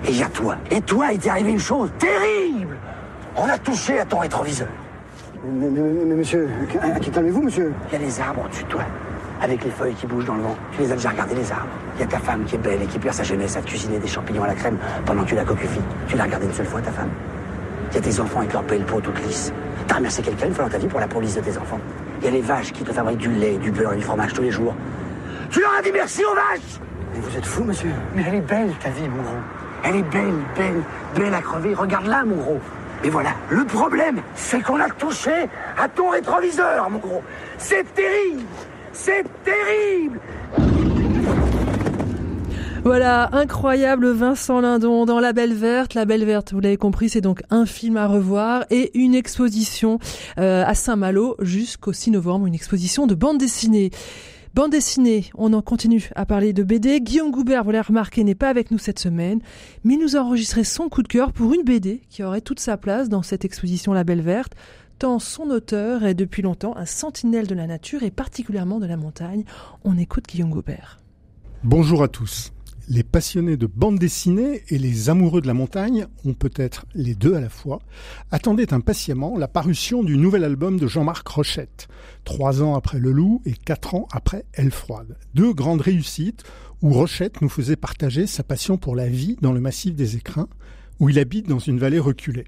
Speaker 11: Et il y a toi. Et toi, il t'est arrivé une chose terrible on a touché à ton rétroviseur.
Speaker 12: Mais, mais, mais monsieur, calmez-vous, monsieur?
Speaker 11: Il y a les arbres au-dessus de toi, avec les feuilles qui bougent dans le vent. Tu les as déjà regardés, les arbres? Il y a ta femme qui est belle et qui perd sa jeunesse à cuisiner des champignons à la crème pendant que tu la cocufies. Tu l'as regardée une seule fois, ta femme. Il y a tes enfants avec leur belle peau toute lisse. T'as remercié quelqu'un une fois dans ta vie pour la lisse de tes enfants? Il y a les vaches qui te fabriquent du lait, du beurre et du fromage tous les jours. Tu leur as dit merci aux vaches
Speaker 12: Mais vous êtes fou, monsieur.
Speaker 11: Mais elle est belle, ta vie, mon gros. Elle est belle, belle, belle à crever. Regarde-la, mon gros. Mais voilà, le problème, c'est qu'on a touché à ton rétroviseur, mon gros. C'est terrible C'est terrible
Speaker 2: voilà, incroyable Vincent Lindon dans La Belle Verte. La Belle Verte, vous l'avez compris, c'est donc un film à revoir et une exposition euh, à Saint-Malo jusqu'au 6 novembre, une exposition de bande dessinée. Bande dessinée, on en continue à parler de BD. Guillaume Goubert, vous l'avez remarqué, n'est pas avec nous cette semaine, mais il nous a enregistré son coup de cœur pour une BD qui aurait toute sa place dans cette exposition La Belle Verte, tant son auteur est depuis longtemps un sentinelle de la nature et particulièrement de la montagne. On écoute Guillaume Goubert.
Speaker 13: Bonjour à tous. Les passionnés de bande dessinée et les amoureux de la montagne, ont peut-être les deux à la fois, attendaient impatiemment la parution du nouvel album de Jean-Marc Rochette, trois ans après Le Loup et quatre ans après Elle Froide. Deux grandes réussites où Rochette nous faisait partager sa passion pour la vie dans le massif des écrins, où il habite dans une vallée reculée.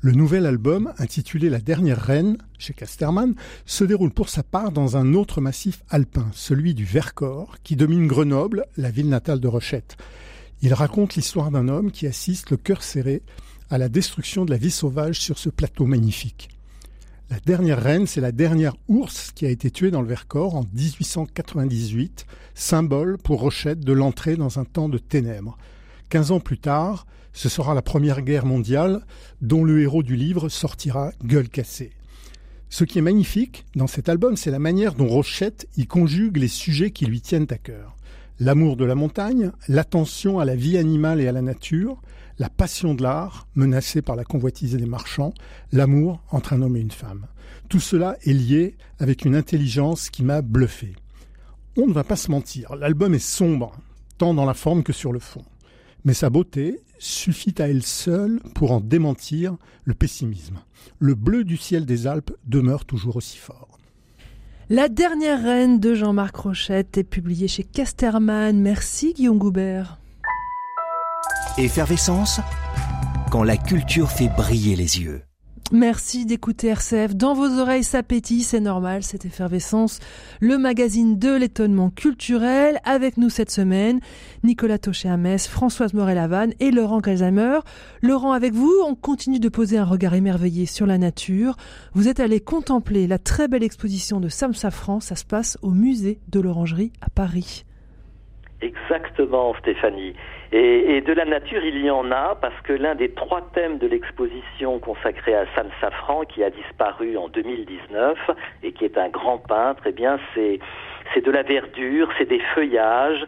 Speaker 13: Le nouvel album, intitulé La dernière reine, chez Casterman, se déroule pour sa part dans un autre massif alpin, celui du Vercors, qui domine Grenoble, la ville natale de Rochette. Il raconte l'histoire d'un homme qui assiste le cœur serré à la destruction de la vie sauvage sur ce plateau magnifique. La dernière reine, c'est la dernière ours qui a été tuée dans le Vercors en 1898, symbole pour Rochette de l'entrée dans un temps de ténèbres. Quinze ans plus tard, ce sera la Première Guerre mondiale dont le héros du livre sortira gueule cassée. Ce qui est magnifique dans cet album, c'est la manière dont Rochette y conjugue les sujets qui lui tiennent à cœur. L'amour de la montagne, l'attention à la vie animale et à la nature, la passion de l'art, menacée par la convoitise des marchands, l'amour entre un homme et une femme. Tout cela est lié avec une intelligence qui m'a bluffé. On ne va pas se mentir, l'album est sombre, tant dans la forme que sur le fond. Mais sa beauté suffit à elle seule pour en démentir le pessimisme. Le bleu du ciel des Alpes demeure toujours aussi fort.
Speaker 2: La dernière reine de Jean-Marc Rochette est publiée chez Casterman. Merci Guillaume Goubert.
Speaker 1: Effervescence quand la culture fait briller les yeux.
Speaker 2: Merci d'écouter RCF. Dans vos oreilles, ça c'est normal, cette effervescence. Le magazine de l'étonnement culturel. Avec nous cette semaine, Nicolas Taucher à Metz, Françoise Morel-Lavanne et Laurent Calzheimer. Laurent, avec vous, on continue de poser un regard émerveillé sur la nature. Vous êtes allé contempler la très belle exposition de Sam Safran. Ça se passe au musée de l'Orangerie à Paris.
Speaker 10: Exactement, Stéphanie. Et, de la nature, il y en a parce que l'un des trois thèmes de l'exposition consacrée à Sam Safran, qui a disparu en 2019 et qui est un grand peintre, eh bien, c'est c'est de la verdure, c'est des feuillages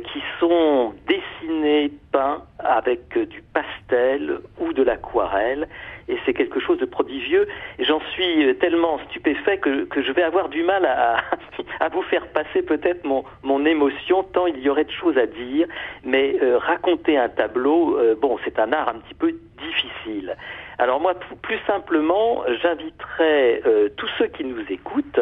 Speaker 10: qui sont dessinés, peints avec euh, du pastel ou de l'aquarelle et c'est quelque chose de prodigieux. J'en suis euh, tellement stupéfait que, je vais avoir du mal à, vous faire passer peut-être mon, mon, émotion, tant il y aurait de choses à dire. Mais euh, raconter un tableau, euh, bon, c'est un art un petit peu difficile. Alors moi, plus simplement, j'inviterai tous ceux qui nous écoutent,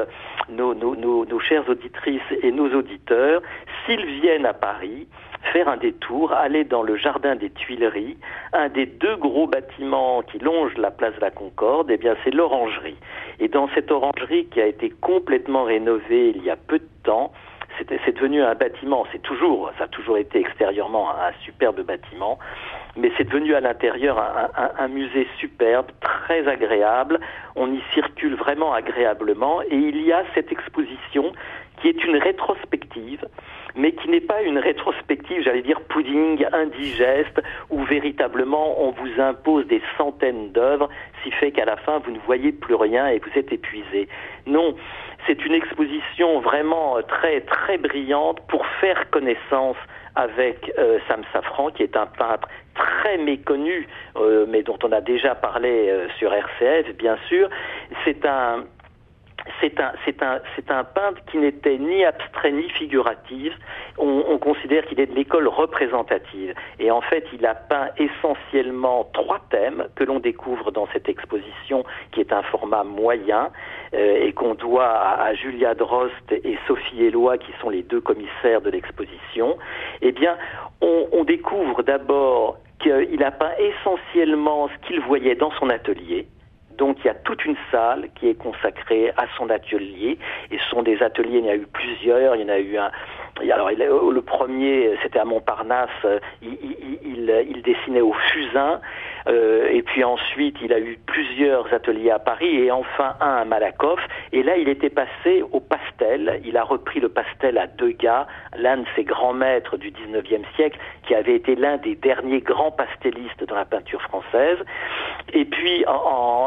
Speaker 10: nos chères auditrices et nos auditeurs, s'ils viennent à Paris, faire un détour, aller dans le jardin des Tuileries, un des deux gros bâtiments qui longent la place de la Concorde, eh bien c'est l'orangerie. Et dans cette orangerie qui a été complètement rénovée il y a peu de temps, c'est devenu un bâtiment, c'est toujours, ça a toujours été extérieurement un, superbe bâtiment, mais c'est devenu à l'intérieur un, musée superbe, très agréable. On y circule vraiment agréablement et il y a cette exposition qui est une rétrospective mais qui n'est pas une rétrospective, j'allais dire pudding, indigeste, où véritablement on vous impose des centaines d'œuvres, si fait qu'à la fin vous ne voyez plus rien et vous êtes épuisé. Non, c'est une exposition vraiment très très brillante pour faire connaissance avec euh, Sam Safran, qui est un peintre très méconnu, euh, mais dont on a déjà parlé euh, sur RCF, bien sûr. C'est un c'est un, peintre qui n'était ni abstrait ni figuratif. On, on considère qu'il est de l'école représentative. Et en fait, il a peint essentiellement trois thèmes que l'on découvre dans cette exposition, qui est un format moyen euh, et qu'on doit à, Julia Drost et Sophie Eloi, qui sont les deux commissaires de l'exposition. Eh bien, on découvre d'abord qu'il a peint essentiellement ce qu'il voyait dans son atelier donc il y a toute une salle qui est consacrée à son atelier. Et ce sont des ateliers, il y en a eu plusieurs. Il y en a eu un. Alors le premier, c'était à Montparnasse. Il, il, il, dessinait au fusain. Euh, et puis ensuite, il a eu plusieurs ateliers à Paris et enfin un à Malakoff. Et là, il était passé au pastel. Il a repris le pastel à Degas, l'un de ses grands maîtres du 19e siècle, qui avait été l'un des derniers grands pastellistes dans la peinture française. Et puis,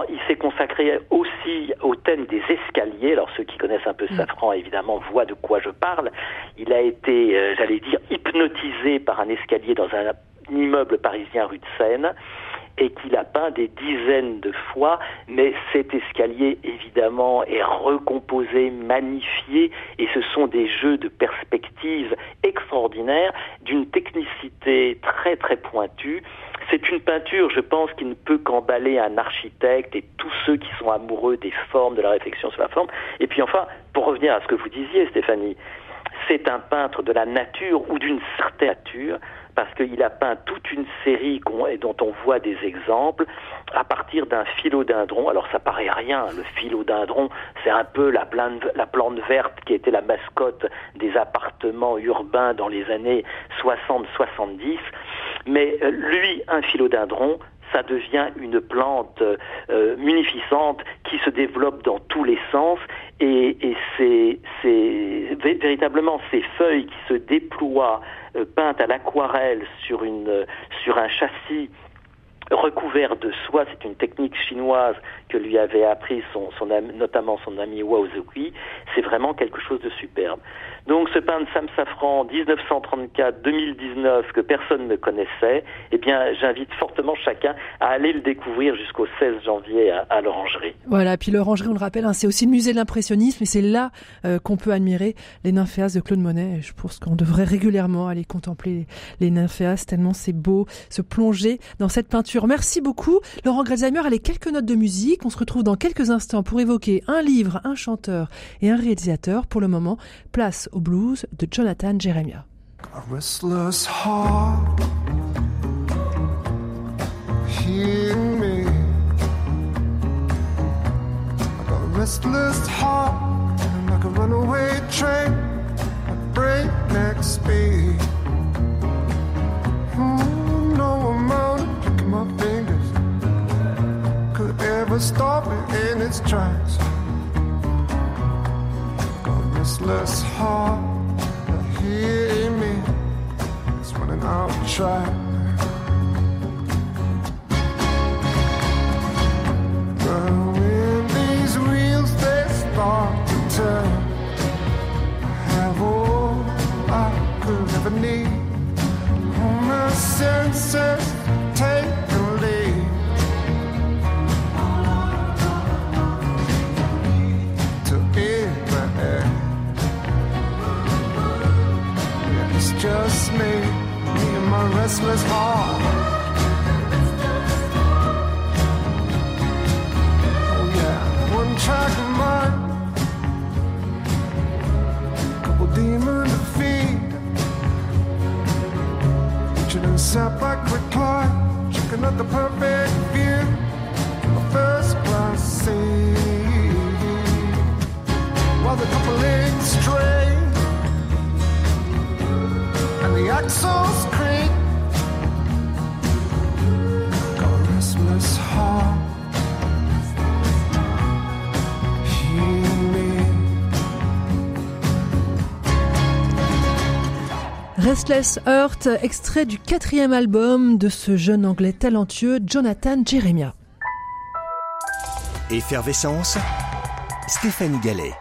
Speaker 10: il s'est consacré aussi au thème des escaliers. Alors, ceux qui connaissent un peu. Safran, évidemment, voient de quoi je parle. Il a été, euh, j'allais dire, hypnotisé par un escalier dans un immeuble parisien rue de Seine et qu'il a peint des dizaines de fois, mais cet escalier, évidemment, est recomposé, magnifié, et ce sont des jeux de perspective extraordinaires, d'une technicité très très pointue. C'est une peinture, je pense, qui ne peut qu'emballer un architecte et tous ceux qui sont amoureux des formes, de la réflexion sur la forme. Et puis enfin, pour revenir à ce que vous disiez, Stéphanie, c'est un peintre de la nature ou d'une certaine nature parce qu'il a peint toute une série dont on voit des exemples à partir d'un philodendron. Alors ça paraît rien, le philodendron, c'est un peu la plante, la plante verte qui était la mascotte des appartements urbains dans les années 60-70. Mais euh, lui, un philodendron, ça devient une plante euh, munificente qui se développe dans tous les sens et, et c'est véritablement ces feuilles qui se déploient euh, peintes à l'aquarelle sur une sur un châssis recouvert de soie, c'est une technique chinoise que lui avait appris son, notamment son ami Wao Zui, c'est vraiment quelque chose de superbe. Donc ce pain de Sam Safran 1934-2019 que personne ne connaissait, eh bien j'invite fortement chacun à aller le découvrir jusqu'au 16 janvier à, l'Orangerie.
Speaker 2: Voilà, puis l'Orangerie, on le rappelle, hein, c'est aussi le musée de l'impressionnisme et c'est là euh, qu'on peut admirer les nymphéas de Claude Monet. je pense qu'on devrait régulièrement aller contempler les nymphéas tellement c'est beau, se plonger dans cette peinture. Merci beaucoup. Laurent Grelzheimer, allez, quelques notes de musique. On se retrouve dans quelques instants pour évoquer un livre, un chanteur et un réalisateur. Pour le moment, place au blues de Jonathan Jeremiah. Ever stop it in its tracks. restless heart that hear me It's running out of track. But when these wheels they start to turn I have all I could ever need. All my senses take just me, me and my restless heart. Oh yeah, one track of mind, couple demon defeat. Chilling sat back with Clyde, checking out the perfect view the first class seat. While the couple links the axles creak. Got a restless heart. Restless Heart, extrait du quatrième album de ce jeune anglais talentueux Jonathan Jeremiah.
Speaker 1: Effervescence, Stéphanie Gallet.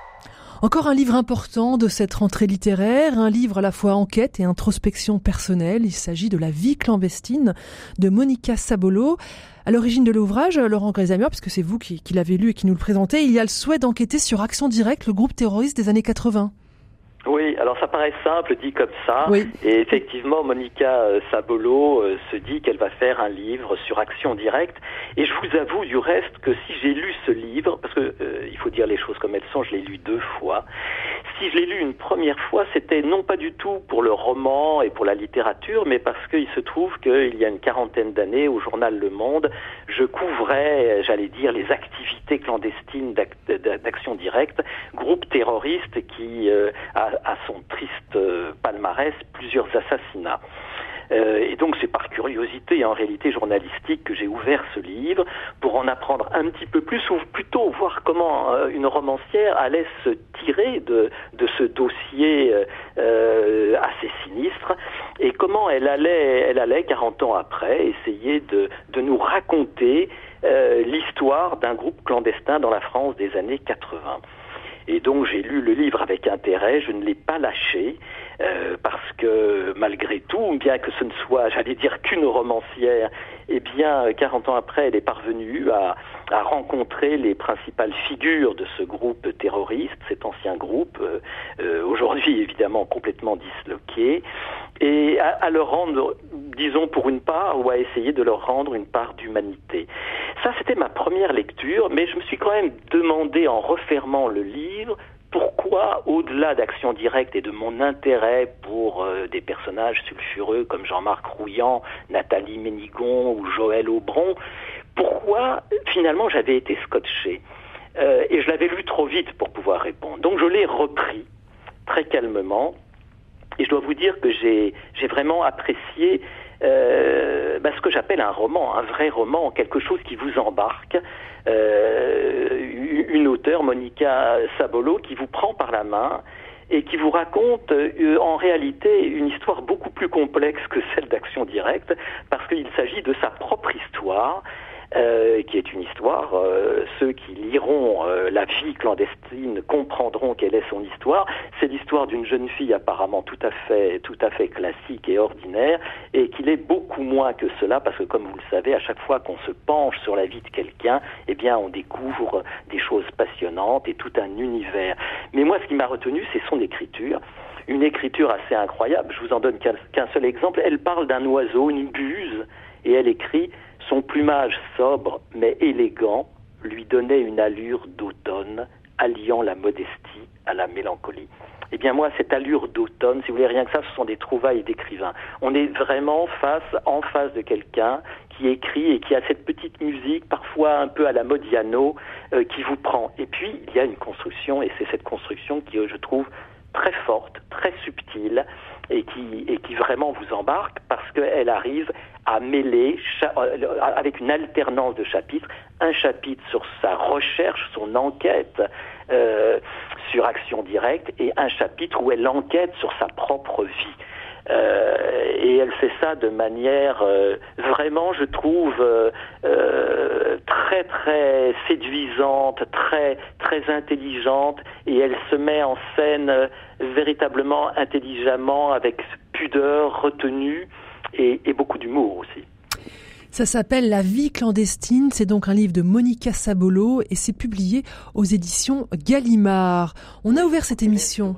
Speaker 2: Encore un livre important de cette rentrée littéraire, un livre à la fois enquête et introspection personnelle. Il s'agit de La vie clandestine de Monica Sabolo. À l'origine de l'ouvrage, Laurent Grézamier, puisque c'est vous qui, qui l'avez lu et qui nous le présentez, il y a le souhait d'enquêter sur Action Directe, le groupe terroriste des années 80.
Speaker 10: Oui, alors ça paraît simple dit comme ça. Et effectivement, Monica euh, Sabolo euh, se dit qu'elle va faire un livre sur action directe. Et je vous avoue du reste que si j'ai lu ce livre, parce que euh, il faut dire les choses comme elles sont, je l'ai lu deux fois. Si je l'ai lu une première fois, c'était non pas du tout pour le roman et pour la littérature, mais parce qu'il se trouve qu'il y a une quarantaine d'années, au journal Le Monde, je couvrais, j'allais dire, les activités clandestines d'action directe, groupe terroriste qui a à son triste euh, palmarès plusieurs assassinats. Euh, et donc c'est par curiosité en réalité journalistique que j'ai ouvert ce livre pour en apprendre un petit peu plus ou plutôt voir comment euh, une romancière allait se tirer de, ce dossier euh, assez sinistre et comment elle allait, elle allait 40 ans après essayer de, de nous raconter l'histoire d'un groupe clandestin dans la France des années 80. Et donc j'ai lu le livre avec intérêt, je ne l'ai pas lâché, euh, parce que malgré tout, bien que ce ne soit, j'allais dire, qu'une romancière, eh bien, 40 ans après, elle est parvenue à, rencontrer les principales figures de ce groupe terroriste, cet ancien groupe, euh, euh aujourd'hui évidemment complètement disloqué, et à, leur rendre, disons pour une part, ou à essayer de leur rendre une part d'humanité. Ça, c'était ma première lecture, mais je me suis quand même demandé en refermant le livre pourquoi, au-delà d'Action Directe et de mon intérêt pour euh, des personnages sulfureux comme Jean-Marc Rouillant, Nathalie Ménigon ou Joël Aubron, pourquoi finalement j'avais été scotché? Euh, Et je l'avais lu trop vite pour pouvoir répondre. Donc je l'ai repris très calmement et je dois vous dire que j'ai vraiment apprécié euh, bah, ce que j'appelle un roman, un vrai roman, quelque chose qui vous embarque. Euh, une auteure, Monica Sabolo, qui vous prend par la main et qui vous raconte euh, en réalité une histoire beaucoup plus complexe que celle d'Action Directe, parce qu'il s'agit de sa propre histoire, euh, qui est une histoire. Euh, ceux qui liront euh, La vie clandestine comprendront quelle est son histoire. C'est l'histoire d'une jeune fille apparemment tout à fait, tout à fait classique et ordinaire, et qu'il est beaucoup moins que cela, parce que comme vous le savez, à chaque fois qu'on se penche sur la vie de quelqu'un, eh bien, on découvre des choses passionnantes et tout un univers. Mais moi, ce qui m'a retenu, c'est son écriture une écriture assez incroyable. Je vous en donne qu'un seul exemple. Elle parle d'un oiseau, une buse, et elle écrit son plumage sobre mais élégant lui donnait une allure d'automne, alliant la modestie à la mélancolie. Eh bien moi, cette allure d'automne, si vous voulez rien que ça, ce sont des trouvailles d'écrivains. On est vraiment face, en face de quelqu'un qui écrit et qui a cette petite musique, parfois un peu à la Modiano, euh, qui vous prend. Et puis, il y a une construction, et c'est cette construction qui, je trouve, très forte, très subtile, et qui, et qui vraiment vous embarque parce qu'elle arrive à mêler, euh, avec une alternance de chapitres, un chapitre sur sa recherche, son enquête euh, sur action directe, et un chapitre où elle enquête sur sa propre vie. Euh, et elle fait ça de manière euh, vraiment, je trouve, euh, très très séduisante, très très intelligente, et elle se met en scène véritablement intelligemment, avec pudeur, retenue et, et beaucoup d'humour aussi.
Speaker 2: Ça s'appelle La vie clandestine, c'est donc un livre de Monica Sabolo et c'est publié aux éditions Gallimard. On a ouvert cette émission.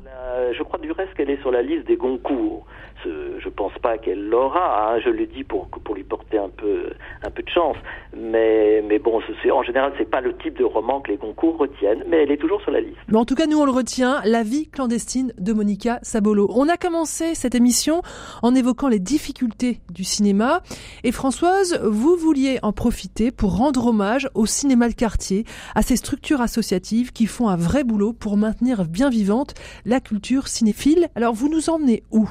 Speaker 10: je crois du reste qu'elle est sur la liste des Goncourt je pense pas qu'elle l'aura. Hein, je le dis pour lui porter un peu un peu de chance. Mais mais bon, en général, c'est pas le type de roman que les concours retiennent. Mais elle est toujours sur la liste.
Speaker 2: En tout cas, nous on le retient. La vie clandestine de Monica Sabolo. On a commencé cette émission en évoquant les difficultés du cinéma. Et Françoise, vous vouliez en profiter pour rendre hommage au cinéma de quartier, à ces structures associatives qui font un vrai boulot pour maintenir bien vivante la culture cinéphile. Alors vous nous emmenez où?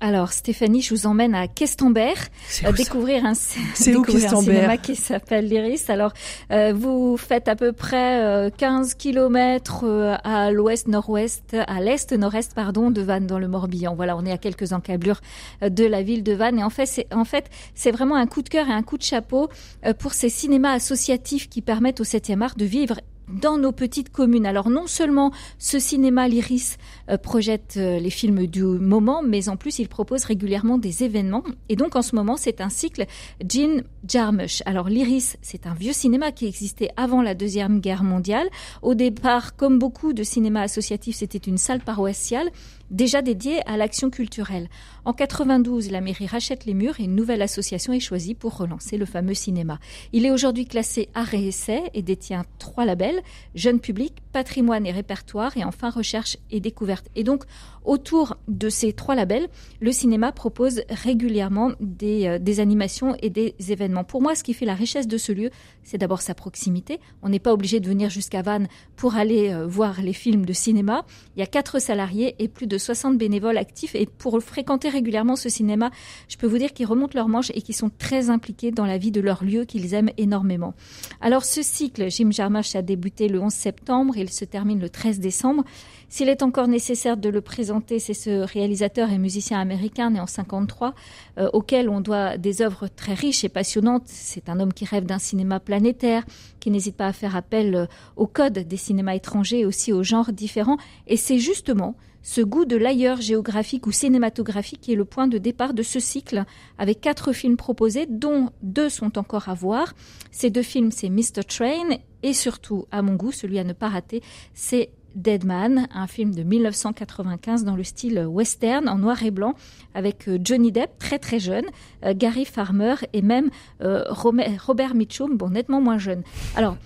Speaker 3: Alors Stéphanie, je vous emmène à Questembert, à découvrir un,
Speaker 2: découvrir un
Speaker 3: cinéma qui s'appelle l'Iris. Alors euh, vous faites à peu près euh, 15 kilomètres euh, à l'ouest-nord-ouest, à l'est-nord-est pardon de Vannes dans le Morbihan. Voilà, on est à quelques encablures euh, de la ville de Vannes et en fait c'est en fait c'est vraiment un coup de cœur et un coup de chapeau pour ces cinémas associatifs qui permettent au 7e art de vivre dans nos petites communes. Alors non seulement ce cinéma l'Iris euh, projette euh, les films du moment, mais en plus il propose régulièrement des événements. Et donc en ce moment c'est un cycle Jean Jarmusch. Alors l'Iris c'est un vieux cinéma qui existait avant la deuxième guerre mondiale. Au départ, comme beaucoup de cinémas associatifs, c'était une salle paroissiale déjà dédiée à l'action culturelle. En 92, la mairie rachète les murs et une nouvelle association est choisie pour relancer le fameux cinéma. Il est aujourd'hui classé art et essai et détient trois labels, jeune public, patrimoine et répertoire et enfin recherche et découverte. Et donc, autour de ces trois labels, le cinéma propose régulièrement des, euh, des animations et des événements. Pour moi, ce qui fait la richesse de ce lieu, c'est d'abord sa proximité. On n'est pas obligé de venir jusqu'à Vannes pour aller euh, voir les films de cinéma. Il y a quatre salariés et plus de 60 bénévoles actifs et pour fréquenter régulièrement ce cinéma, je peux vous dire qu'ils remontent leurs manches et qu'ils sont très impliqués dans la vie de leur lieu qu'ils aiment énormément. Alors ce cycle, Jim Jarmusch a débuté le 11 septembre, il se termine le 13 décembre. S'il est encore nécessaire de le présenter, c'est ce réalisateur et musicien américain né en 53, euh, auquel on doit des œuvres très riches et passionnantes. C'est un homme qui rêve d'un cinéma planétaire, qui n'hésite pas à faire appel euh, au code des cinémas étrangers et aussi aux genres différents. Et c'est justement ce goût de l'ailleurs géographique ou cinématographique qui est le point de départ de ce cycle, avec quatre films proposés, dont deux sont encore à voir. Ces deux films, c'est Mr. Train et surtout, à mon goût, celui à ne pas rater, c'est Dead Man, un film de 1995 dans le style western en noir et blanc avec euh, Johnny Depp très très jeune, euh, Gary Farmer et même euh, Robert Mitchum, bon nettement moins jeune. Alors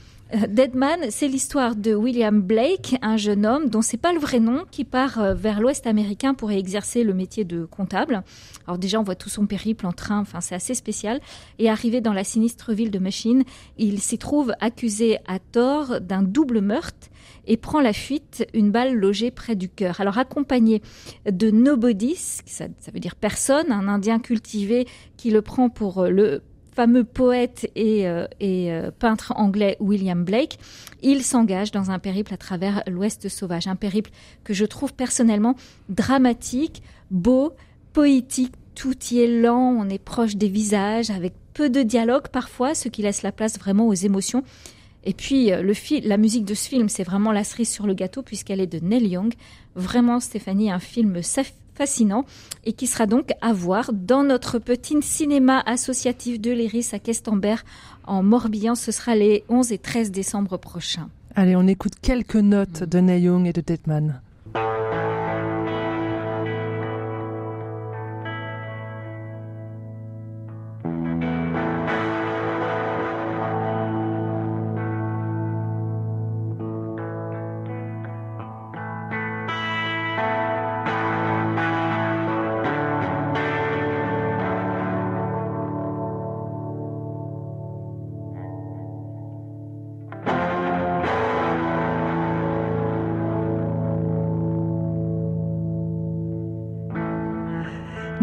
Speaker 3: Dead Man, c'est l'histoire de William Blake, un jeune homme dont c'est pas le vrai nom, qui part vers l'Ouest américain pour y exercer le métier de comptable. Alors déjà, on voit tout son périple en train, enfin c'est assez spécial. Et arrivé dans la sinistre ville de Machine, il s'y trouve accusé à tort d'un double meurtre et prend la fuite, une balle logée près du cœur. Alors accompagné de Nobodies, ça, ça veut dire personne, un Indien cultivé qui le prend pour euh, le fameux poète et, euh, euh, peintre anglais William Blake, il s'engage dans un périple à travers l'Ouest sauvage, un périple que je trouve personnellement dramatique, beau, poétique, tout y est lent, on est proche des visages, avec peu de dialogue parfois, ce qui laisse la place vraiment aux émotions. Et puis, euh, la musique de ce film, c'est vraiment la cerise sur le gâteau puisqu'elle est de Neil Young. Vraiment, Stéphanie, un film fascinant et qui sera donc à voir dans notre petit cinéma associatif de l'Iris à Questembert en Morbihan. Ce sera les 11 et 13 décembre prochains.
Speaker 2: Allez, on écoute quelques notes de Neil Young et de Deadman.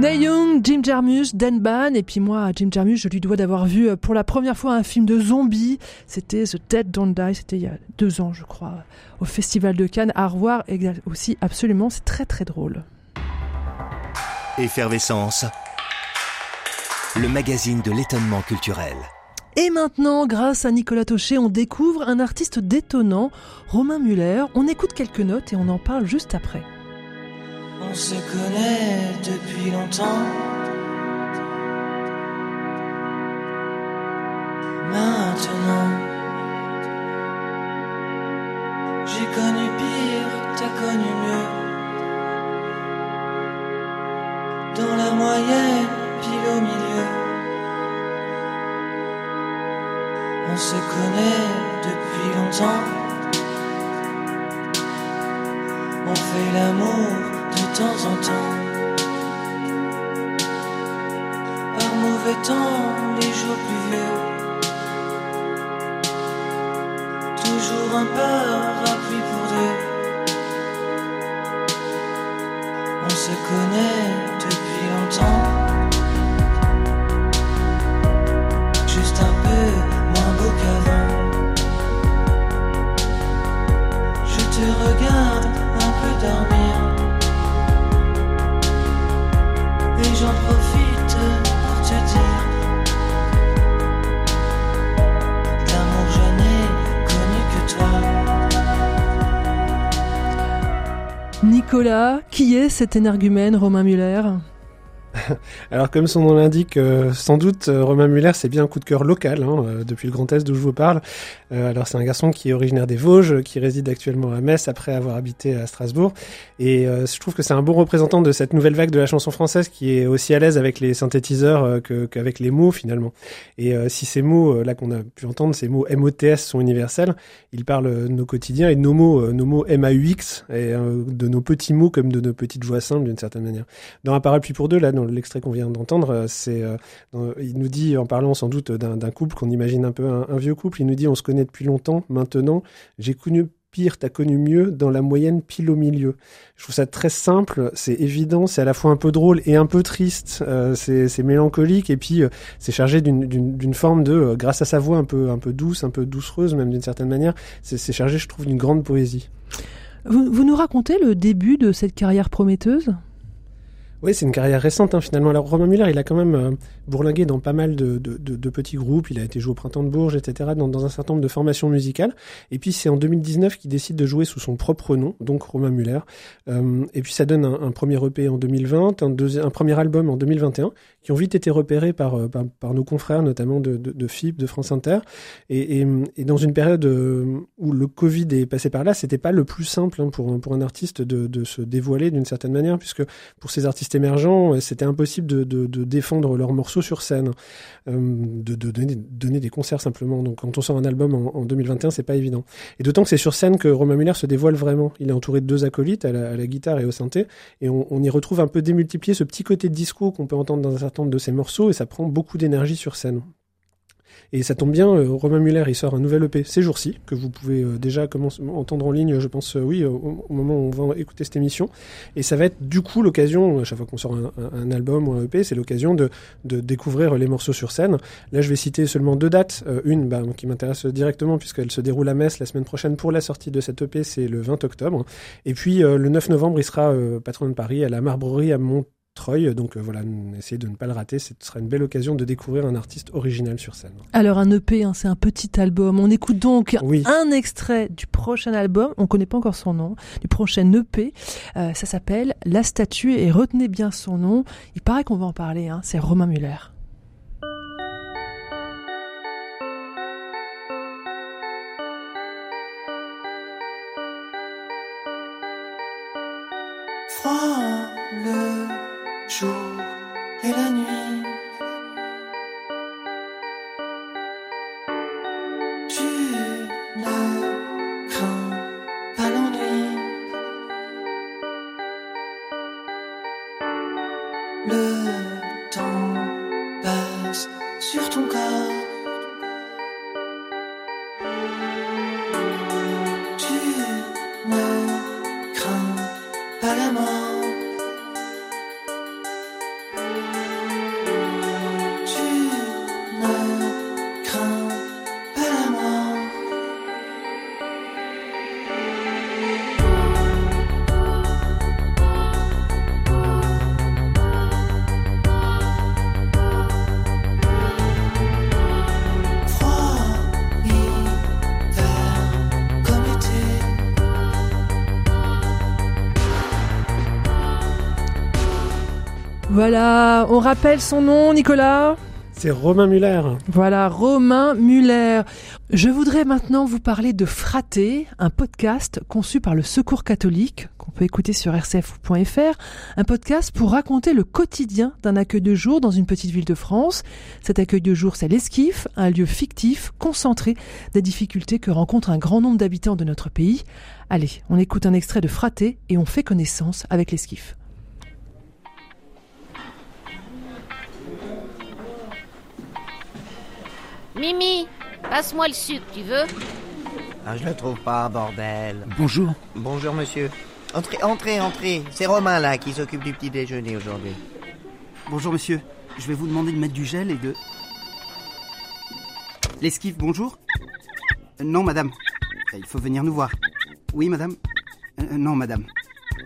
Speaker 2: Neil Young, Jim Jarmusch, Dan Ban, et puis moi, Jim Jarmusch, je lui dois d'avoir vu euh, pour la première fois un film de zombies. C'était The Dead Don't Die, c'était il y a deux ans, je crois, au Festival de Cannes. À revoir aussi, absolument, c'est très très drôle.
Speaker 1: Effervescence, le magazine de l'étonnement culturel.
Speaker 2: Et maintenant, grâce à Nicolas Taucher, on découvre un artiste détonnant, Romain Muller. On écoute quelques notes et on en parle juste après.
Speaker 14: On se connaît depuis longtemps. Maintenant, j'ai connu pire, t'as connu mieux. Dans la moyenne, pile au milieu. On se connaît depuis longtemps. On fait l'amour temps en temps. Par mauvais temps, les jours pluvieux. Toujours un parapluie pour deux. On se connaît depuis longtemps. Juste un peu moins beau qu'avant. Je te regarde un peu dormir. J'en profite pour te dire L'amour je n'ai connu que toi.
Speaker 2: Nicolas, qui est cet énergumène Romain Muller?
Speaker 5: Alors comme son nom l'indique, euh, sans doute euh, Romain Muller c'est bien un coup de cœur local hein, euh, depuis le Grand Est d'où je vous parle. alors c'est un garçon qui est originaire des Vosges, qui réside actuellement à Metz après avoir habité à Strasbourg. Et je trouve que c'est un bon représentant de cette nouvelle vague de la chanson française qui est aussi à l'aise avec les synthétiseurs qu'avec les mots finalement. Et si ces mots là qu'on a pu entendre, ces mots MOTS sont universels, ils parlent de nos quotidiens et de nos mots, nos mots MAUX et de nos petits mots comme de nos petites voix simples d'une certaine manière. Dans un parapluie pour deux là, dans l'extrait qu'on vient d'entendre, euh, c'est, euh, il nous dit, en parlant sans doute d'un couple qu'on imagine un peu un, vieux couple, il nous dit on se connaît depuis longtemps, maintenant j'ai connu pire, t'as connu mieux dans la moyenne pile au milieu. Je trouve ça très simple, c'est évident, c'est à la fois un peu drôle et un peu triste, euh, c'est mélancolique et puis c'est chargé d'une forme de, grâce à sa voix un peu douce, un peu doucereuse même d'une certaine manière, c'est chargé, je trouve, d'une grande poésie.
Speaker 2: vous nous racontez le début de cette carrière prometteuse?
Speaker 5: Oui, c'est une carrière récente hein, finalement. Alors Romain Muller, il a quand même euh, bourlingué dans pas mal de, petits groupes. Il a été joué au Printemps de Bourges, etc., dans, un certain nombre de formations musicales. Et puis c'est en 2019 qu'il décide de jouer sous son propre nom, donc Romain Muller. Euh, et puis ça donne un, premier EP en 2020, un, premier album en 2021, qui ont vite été repérés par, euh, nos confrères, notamment de, de, FIP, de France Inter. Et, dans une période où le Covid est passé par là, c'était pas le plus simple hein, pour, un artiste de se dévoiler d'une certaine manière, puisque pour ces artistes émergents, c'était impossible de, de, de, défendre leurs morceaux sur scène, euh, de, de donner, des concerts simplement. Donc quand on sort un album en, en 2021, c'est pas évident. Et d'autant que c'est sur scène que Romain Muller se dévoile vraiment. Il est entouré de deux acolytes à la, guitare et au synthé, et on, y retrouve un peu démultiplié ce petit côté disco qu'on peut entendre dans un certain nombre de ses morceaux, et ça prend beaucoup d'énergie sur scène. Et ça tombe bien, euh, Romain Muller, il sort un nouvel EP ces jours-ci, que vous pouvez euh, déjà commencer, entendre en ligne, je pense, euh, oui, au, moment où on va écouter cette émission. Et ça va être du coup l'occasion, à chaque fois qu'on sort un, album ou un EP, c'est l'occasion de, de, découvrir les morceaux sur scène. Là, je vais citer seulement deux dates. une bah, qui m'intéresse directement, puisqu'elle se déroule à Metz la semaine prochaine pour la sortie de cet EP, c'est le 20 octobre. Et puis, le 9 novembre, il sera patron de Paris à la Marbrerie à Mont Troy. Donc euh, voilà, essayez de ne pas le rater. Ce sera une belle occasion de découvrir un artiste original sur scène.
Speaker 2: Alors un EP, hein, c'est un petit album. On écoute donc un extrait du prochain album. On connaît pas encore son nom. Du prochain EP. Euh, ça s'appelle La Statue et retenez bien son nom. Il paraît qu'on va en parler. Hein. C'est Romain Muller.
Speaker 14: Jour et la nuit. Tu ne crains pas l'ennui. Le temps passe sur ton corps.
Speaker 2: Voilà, on rappelle son nom, Nicolas
Speaker 5: c'est Romain Muller.
Speaker 2: Voilà, Romain Muller. Je voudrais maintenant vous parler de Fraté, un podcast conçu par le Secours catholique, qu'on peut écouter sur rcf.fr, un podcast pour raconter le quotidien d'un accueil de jour dans une petite ville de France. Cet accueil de jour, c'est l'Esquif, un lieu fictif, concentré des difficultés que rencontre un grand nombre d'habitants de notre pays. Allez, on écoute un extrait de Fraté et on fait connaissance avec l'Esquif.
Speaker 15: Mimi, passe-moi le sucre, tu veux?
Speaker 16: Ah, je le trouve pas, bordel.
Speaker 17: Bonjour.
Speaker 16: Bonjour, monsieur. Entrez, entrez, entrez. C'est Romain, là, qui s'occupe du petit déjeuner aujourd'hui.
Speaker 17: Bonjour, monsieur. Je vais vous demander de mettre du gel et de... L'esquive, bonjour euh, Non, madame. Il faut venir nous voir. Oui, madame euh, Non, madame.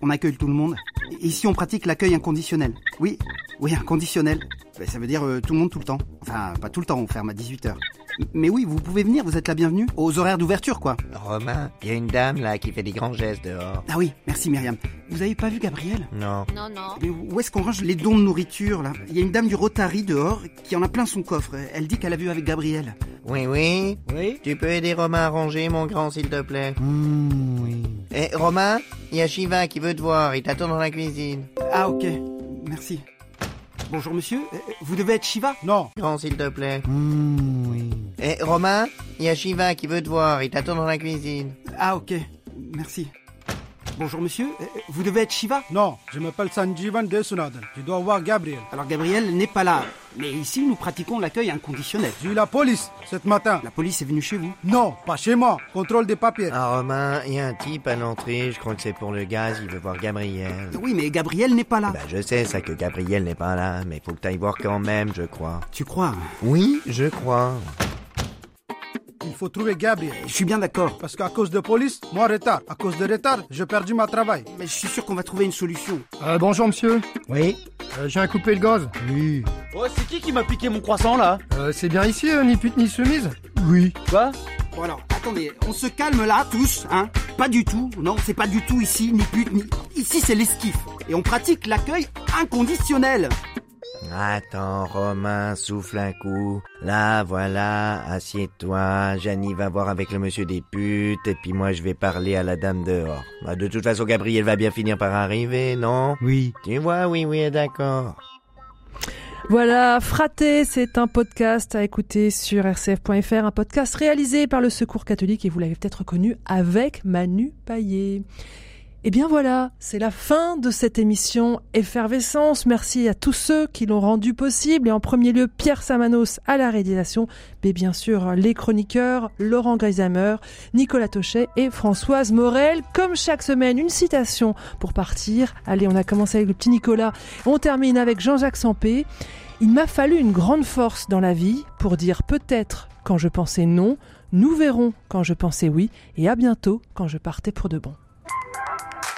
Speaker 17: On accueille tout le monde. Ici, on pratique l'accueil inconditionnel. Oui, oui, inconditionnel. Ça veut dire euh, tout le monde tout le temps. Enfin, pas tout le temps, on ferme à 18h. Mais oui, vous pouvez venir, vous êtes la bienvenue. Aux horaires d'ouverture, quoi.
Speaker 16: Romain, il y a une dame là qui fait des grands gestes dehors.
Speaker 17: Ah oui, merci Myriam. Vous avez pas vu Gabriel?
Speaker 16: Non.
Speaker 15: Non, non.
Speaker 17: Mais où est-ce qu'on range les dons de nourriture, là? Il y a une dame du Rotary dehors qui en a plein son coffre. Elle dit qu'elle a vu avec Gabriel.
Speaker 16: Oui, oui.
Speaker 17: Oui
Speaker 16: Tu peux aider Romain à ranger, mon grand, s'il te plaît?
Speaker 17: Mmh, oui.
Speaker 16: Eh, Romain, il y a Shiva qui veut te voir. Il t'attend dans la cuisine.
Speaker 17: Ah, ok. Merci. Bonjour monsieur, Euh, vous devez être Shiva
Speaker 18: Non.
Speaker 16: Grand, s'il te plaît.
Speaker 17: Mmh, oui.
Speaker 16: Eh, Romain, il y a Shiva qui veut te voir. Il t'attend dans la cuisine.
Speaker 17: Ah, ok. Merci. Bonjour monsieur, Euh, vous devez être Shiva
Speaker 12: Non, je m'appelle Sanjivan Desunadan. Tu dois voir Gabriel.
Speaker 17: Alors Gabriel n'est pas là. Mais ici, nous pratiquons l'accueil inconditionnel.
Speaker 12: J'ai eu la police ce matin.
Speaker 17: La police est venue chez vous
Speaker 12: Non, pas chez moi. Contrôle des papiers.
Speaker 16: Ah Romain, il y a un type à l'entrée, je crois que c'est pour le gaz, il veut voir Gabriel.
Speaker 17: Oui, mais Gabriel n'est pas là.
Speaker 16: Bah je sais ça que Gabriel n'est pas là, mais faut que t'ailles voir quand même, je crois.
Speaker 17: Tu crois?
Speaker 16: Oui, je crois.
Speaker 12: Il faut trouver Gabriel.
Speaker 17: Je suis bien d'accord.
Speaker 12: Parce qu'à cause de police, moi retard. À cause de retard, j'ai perdu ma travail.
Speaker 17: Mais je suis sûr qu'on va trouver une solution.
Speaker 12: Euh, bonjour monsieur.
Speaker 16: Oui
Speaker 12: Euh, j'ai un coupé le gaz. Oui.
Speaker 18: Oh, c'est qui qui m'a piqué mon croissant là?
Speaker 12: Euh, c'est bien ici, euh, ni pute ni chemise Oui.
Speaker 18: Quoi?
Speaker 17: Bon alors, attendez, on se calme là, tous, hein? Pas du tout, non, c'est pas du tout ici, ni pute, ni... Ici, c'est l'esquif. Et on pratique l'accueil inconditionnel.
Speaker 16: Attends, Romain, souffle un coup. Là, voilà, assieds-toi. Janie va voir avec le monsieur des putes, et puis moi je vais parler à la dame dehors. Bah, de toute façon, Gabriel va bien finir par arriver, non?
Speaker 12: Oui.
Speaker 16: Tu vois, oui, oui, d'accord.
Speaker 2: Voilà, Fraté, c'est un podcast à écouter sur rcf.fr, un podcast réalisé par le Secours catholique et vous l'avez peut-être connu avec Manu Paillet. Et bien voilà, c'est la fin de cette émission Effervescence. Merci à tous ceux qui l'ont rendu possible et en premier lieu Pierre Samanos à la réalisation, mais bien sûr les chroniqueurs Laurent Greisamer, Nicolas Tochet et Françoise Morel. Comme chaque semaine, une citation pour partir. Allez, on a commencé avec le petit Nicolas, on termine avec Jean-Jacques Sampé. Il m'a fallu une grande force dans la vie pour dire peut-être quand je pensais non, nous verrons quand je pensais oui et à bientôt quand je partais pour de bon. Thank you.